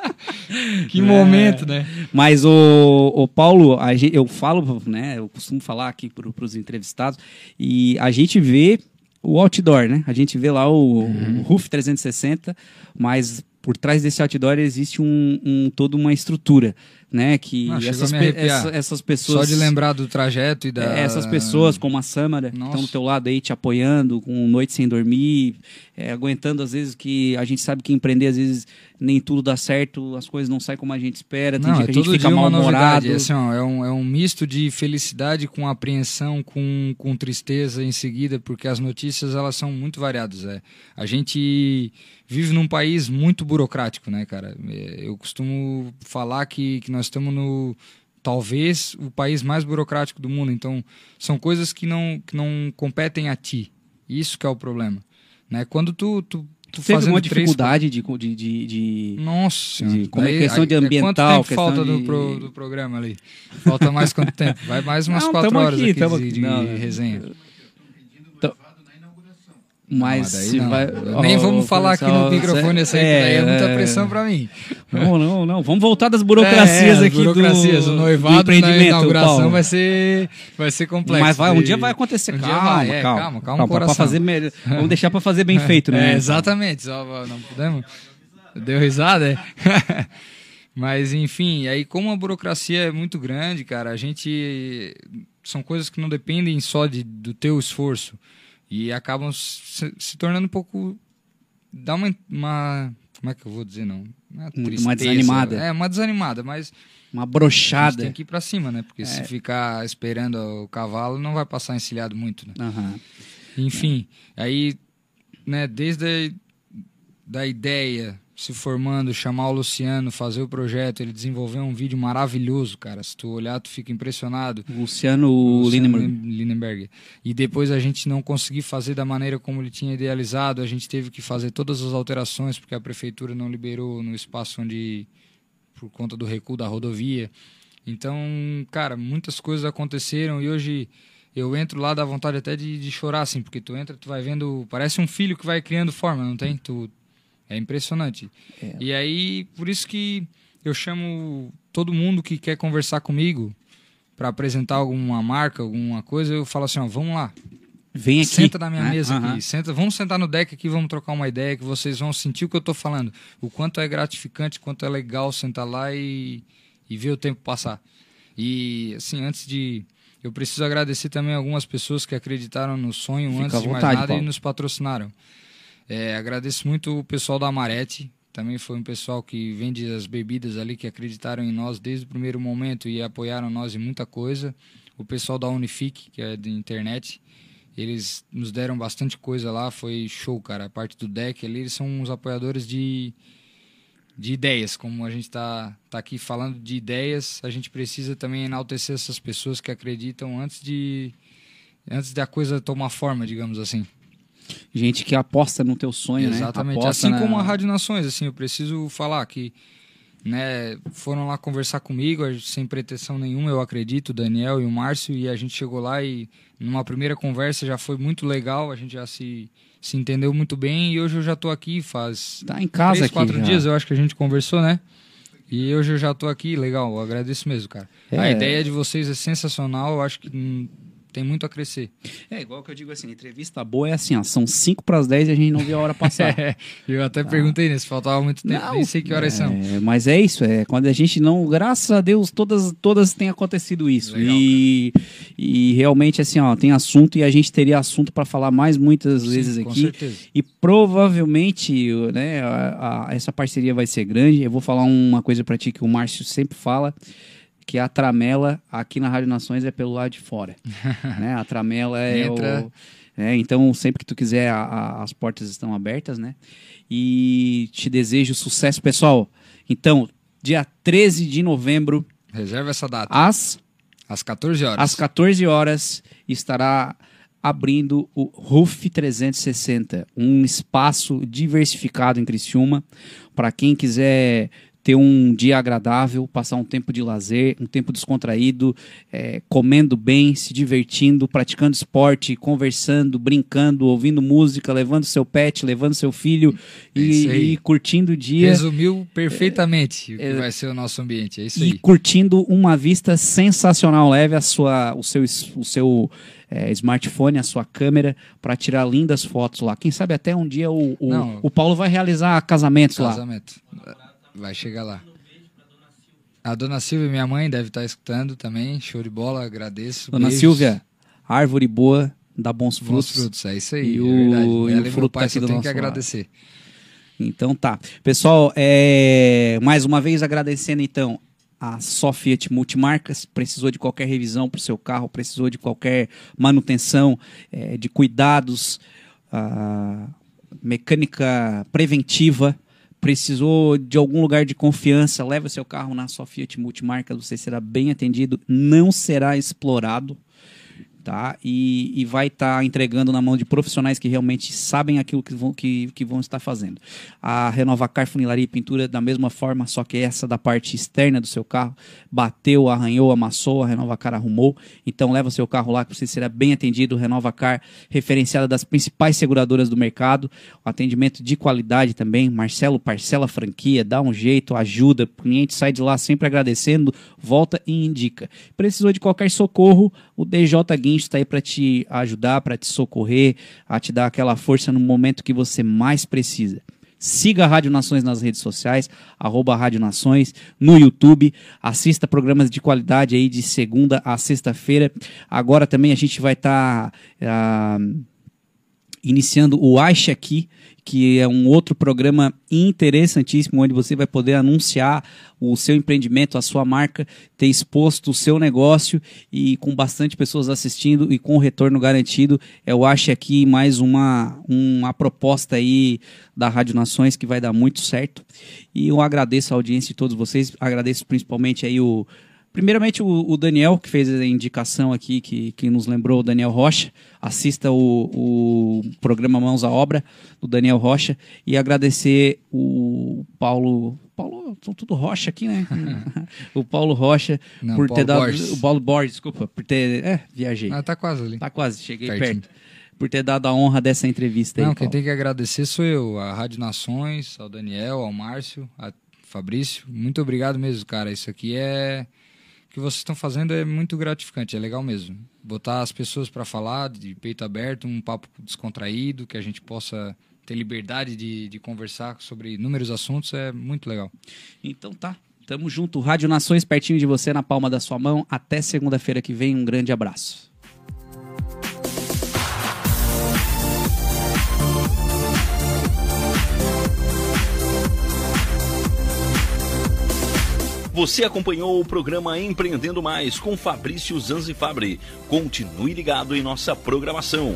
Que momento, né? Mas o, o Paulo, a gen- eu falo, né? Eu costumo falar aqui para os entrevistados, e a gente vê o outdoor, né? A gente vê lá o, Uhum. o RUF 360, mas por trás desse outdoor existe um, um toda uma estrutura, né? Que Ah, essas, pe- essa- essas pessoas. Só de lembrar do trajeto e da. É, Essas pessoas como a Samara, que Nossa. estão do teu lado aí te apoiando, com noite sem dormir, é, aguentando às vezes que a gente sabe que empreender às vezes nem tudo dá certo, as coisas não saem como a gente espera, tem Não, dia é que a gente fica mal-humorado. novidade. Assim, ó, é, um, é um misto de felicidade com apreensão, com, com tristeza em seguida, porque as notícias elas são muito variadas. É. A gente vive num país muito burocrático, né, cara? É, Eu costumo falar que, que nós estamos no talvez o país mais burocrático do mundo. Então, são coisas que não, que não competem a ti. Isso que é o problema. Né? Quando tu, tu, tu Teve fazendo uma três- dificuldade de, de, de, de- nossa, De- como é Daí, questão de aí, ambiental, Quanto tempo falta de- do, pro- do programa ali? Falta mais quanto tempo? Vai mais umas Não, quatro horas aqui, aqui, de, aqui. de Não, resenha. Mas se não. vai. Nem vamos falar aqui no microfone essa aí, que daí é muita pressão pra mim. Não, não, não. Vamos voltar das burocracias É, aqui burocracias. do, o do noivado na empreendimento, inauguração Paulo. vai ser, vai ser complexo. Mas vai, um dia vai acontecer. Um calma, vai, é, calma, calma, calma, pra coração. fazer. Vamos deixar pra fazer bem feito, né? É, exatamente. Só não podemos. Deu risada, é? Mas, enfim, aí como a burocracia é muito grande, cara, a gente. São coisas que não dependem só de, do teu esforço. E acabam se, se tornando um pouco. Dá uma, uma. Como é que eu vou dizer, não? É Uma tristeza. desanimada. É, uma desanimada, mas Uma brochada. tem que ir pra cima, né? É. Porque se ficar esperando o cavalo, não vai passar encilhado muito, né? Aham. Enfim, aí, né, desde a da ideia, se formando, chamar o Luciano, fazer o projeto, ele desenvolveu um vídeo maravilhoso, cara. Se tu olhar, tu fica impressionado. Luciano Luciano Lindenberg. Lindenberg. E depois a gente não conseguir fazer da maneira como ele tinha idealizado, a gente teve que fazer todas as alterações porque a prefeitura não liberou no espaço onde por conta do recuo da rodovia. Então, cara, muitas coisas aconteceram e hoje eu entro lá dá vontade até de, de chorar assim, porque tu entra, tu vai vendo, parece um filho que vai criando forma, não tem? Tu é impressionante. E aí, por isso que eu chamo todo mundo que quer conversar comigo para apresentar alguma marca, alguma coisa, eu falo assim, ó, vamos lá, Vem aqui. Senta na minha né? mesa Aham. aqui. Senta, vamos sentar no deck aqui, vamos trocar uma ideia que vocês vão sentir o que eu tô falando. O quanto é gratificante, quanto é legal sentar lá e, e ver o tempo passar. E assim, antes de eu preciso agradecer também algumas pessoas que acreditaram no sonho Fica antes de mais nada Paulo. e nos patrocinaram. É, agradeço muito o pessoal da Amarete, também foi um pessoal que vende as bebidas ali, que acreditaram em nós desde o primeiro momento e apoiaram nós em muita coisa. O pessoal da Unifique, que é de internet, eles nos deram bastante coisa lá, foi show, cara. A parte do deck ali, eles são uns apoiadores de, de ideias, como a gente está tá aqui falando de ideias, a gente precisa também enaltecer essas pessoas que acreditam antes de, antes da coisa tomar forma, digamos assim. Gente que aposta no teu sonho, Exatamente. né? Aposta assim na- como a Rádio Nações, assim, eu preciso falar que né, foram lá conversar comigo, a sem pretensão nenhuma, eu acredito, o Daniel e o Márcio, e a gente chegou lá e numa primeira conversa já foi muito legal, a gente já se, se entendeu muito bem e hoje eu já tô aqui faz Tá em casa três, aqui quatro já. dias, eu acho que a gente conversou, né? E hoje eu já tô aqui, legal, eu agradeço mesmo, cara. A É. ideia de vocês é sensacional, eu acho que tem muito a crescer. É igual que eu digo assim, entrevista boa é assim, ó, são 5 para as 10 e a gente não viu a hora passar. É, eu até perguntei, né, se faltava muito tempo, Não, nem sei que horas são. É, mas é isso, é quando a gente não, graças a Deus, todas todas tem acontecido isso. Legal, e, e realmente assim, ó, tem assunto e a gente teria assunto para falar mais muitas vezes Sim, com aqui. certeza. E provavelmente, né, a- a- essa parceria vai ser grande. Eu vou falar uma coisa para ti que o Márcio sempre fala, que a tramela aqui na Rádio Nações é pelo lado de fora. né? A tramela é Entra. o é, então, sempre que tu quiser, a- a- as portas estão abertas, né? E te desejo sucesso, pessoal. Então, dia 13 de novembro, Reserva essa data. às, Às 14 horas. às 14 horas, estará abrindo o RUF 360, um espaço diversificado em Criciúma, para quem quiser ter um dia agradável, passar um tempo de lazer, um tempo descontraído, é, comendo bem, se divertindo, praticando esporte, conversando, brincando, ouvindo música, levando seu pet, levando seu filho É e, e curtindo o dia. Resumiu perfeitamente o que é- vai ser o nosso ambiente. É isso e aí. curtindo uma vista sensacional. Leve a sua, o seu, o seu é, smartphone, a sua câmera, para tirar lindas fotos lá. Quem sabe até um dia o, o, Não. o Paulo vai realizar casamentos lá. Casamento. Vai chegar lá. A dona Silvia, minha mãe, deve estar escutando também. Show de bola, agradeço. Dona Beijos. Silvia, árvore boa dá bons Bons frutos. frutos, é isso aí. E é o- e o fruto pai tá aqui do tem nosso que lado. agradecer. Então tá. Pessoal, é, mais uma vez agradecendo então a Só Fiat Multimarcas. Precisou de qualquer revisão para o seu carro, precisou de qualquer manutenção, é, de cuidados, ah, mecânica preventiva. Precisou de algum lugar de confiança, leva seu carro na Só Fiat Multimarcas, você será bem atendido, não será explorado tá? E, e vai estar entregando na mão de profissionais que realmente sabem aquilo que vão, que, que vão estar fazendo. A Renovacar Funilaria e Pintura, da mesma forma, só que essa da parte externa do seu carro, bateu, arranhou, amassou, a Renovacar arrumou. Então leva seu carro lá que você será bem atendido. Renovacar, referenciada das principais seguradoras do mercado, atendimento de qualidade também. Marcelo parcela franquia, dá um jeito, ajuda. O cliente sai de lá sempre agradecendo, volta e indica. Precisou de qualquer socorro, o DJ Guincho está aí para te ajudar, para te socorrer, a te dar aquela força no momento que você mais precisa. Siga a Rádio Nações nas redes sociais, arroba Rádio Nações, no YouTube. Assista programas de qualidade aí de segunda a sexta-feira. Agora também a gente vai estar iniciando o Acha Aqui, que é um outro programa interessantíssimo, onde você vai poder anunciar o seu empreendimento, a sua marca, ter exposto o seu negócio e com bastante pessoas assistindo e com retorno garantido. É o Acha Aqui mais uma, uma proposta aí da Rádio Nações que vai dar muito certo. E eu agradeço a audiência de todos vocês, agradeço principalmente aí o Primeiramente, o, Daniel, que fez a indicação aqui, que, que nos lembrou, o Daniel Rocha. Assista o, o programa Mãos à Obra, do Daniel Rocha. E agradecer o Paulo. Paulo, são tudo Rocha aqui, né? o Paulo Rocha, Não, por Paulo ter dado. Borges. O Paulo Borges, desculpa, por ter. É, viajei. Ah, tá quase ali. Tá quase, cheguei Pertinho. perto. Por ter dado a honra dessa entrevista aí. Não, quem Paulo. tem que agradecer sou eu, a Rádio Nações, ao Daniel, ao Márcio, a Fabrício. Muito obrigado mesmo, cara. Isso aqui é. Que vocês estão fazendo é muito gratificante, é legal mesmo. Botar as pessoas para falar de peito aberto, um papo descontraído, que a gente possa ter liberdade de, de conversar sobre inúmeros assuntos, é muito legal. Então tá. Tamo junto. Rádio Nações pertinho de você, na palma da sua mão. Até segunda-feira que vem. Um grande abraço. Você acompanhou o programa Empreendendo Mais com Fabrício Zanzifabri. Continue ligado em nossa programação.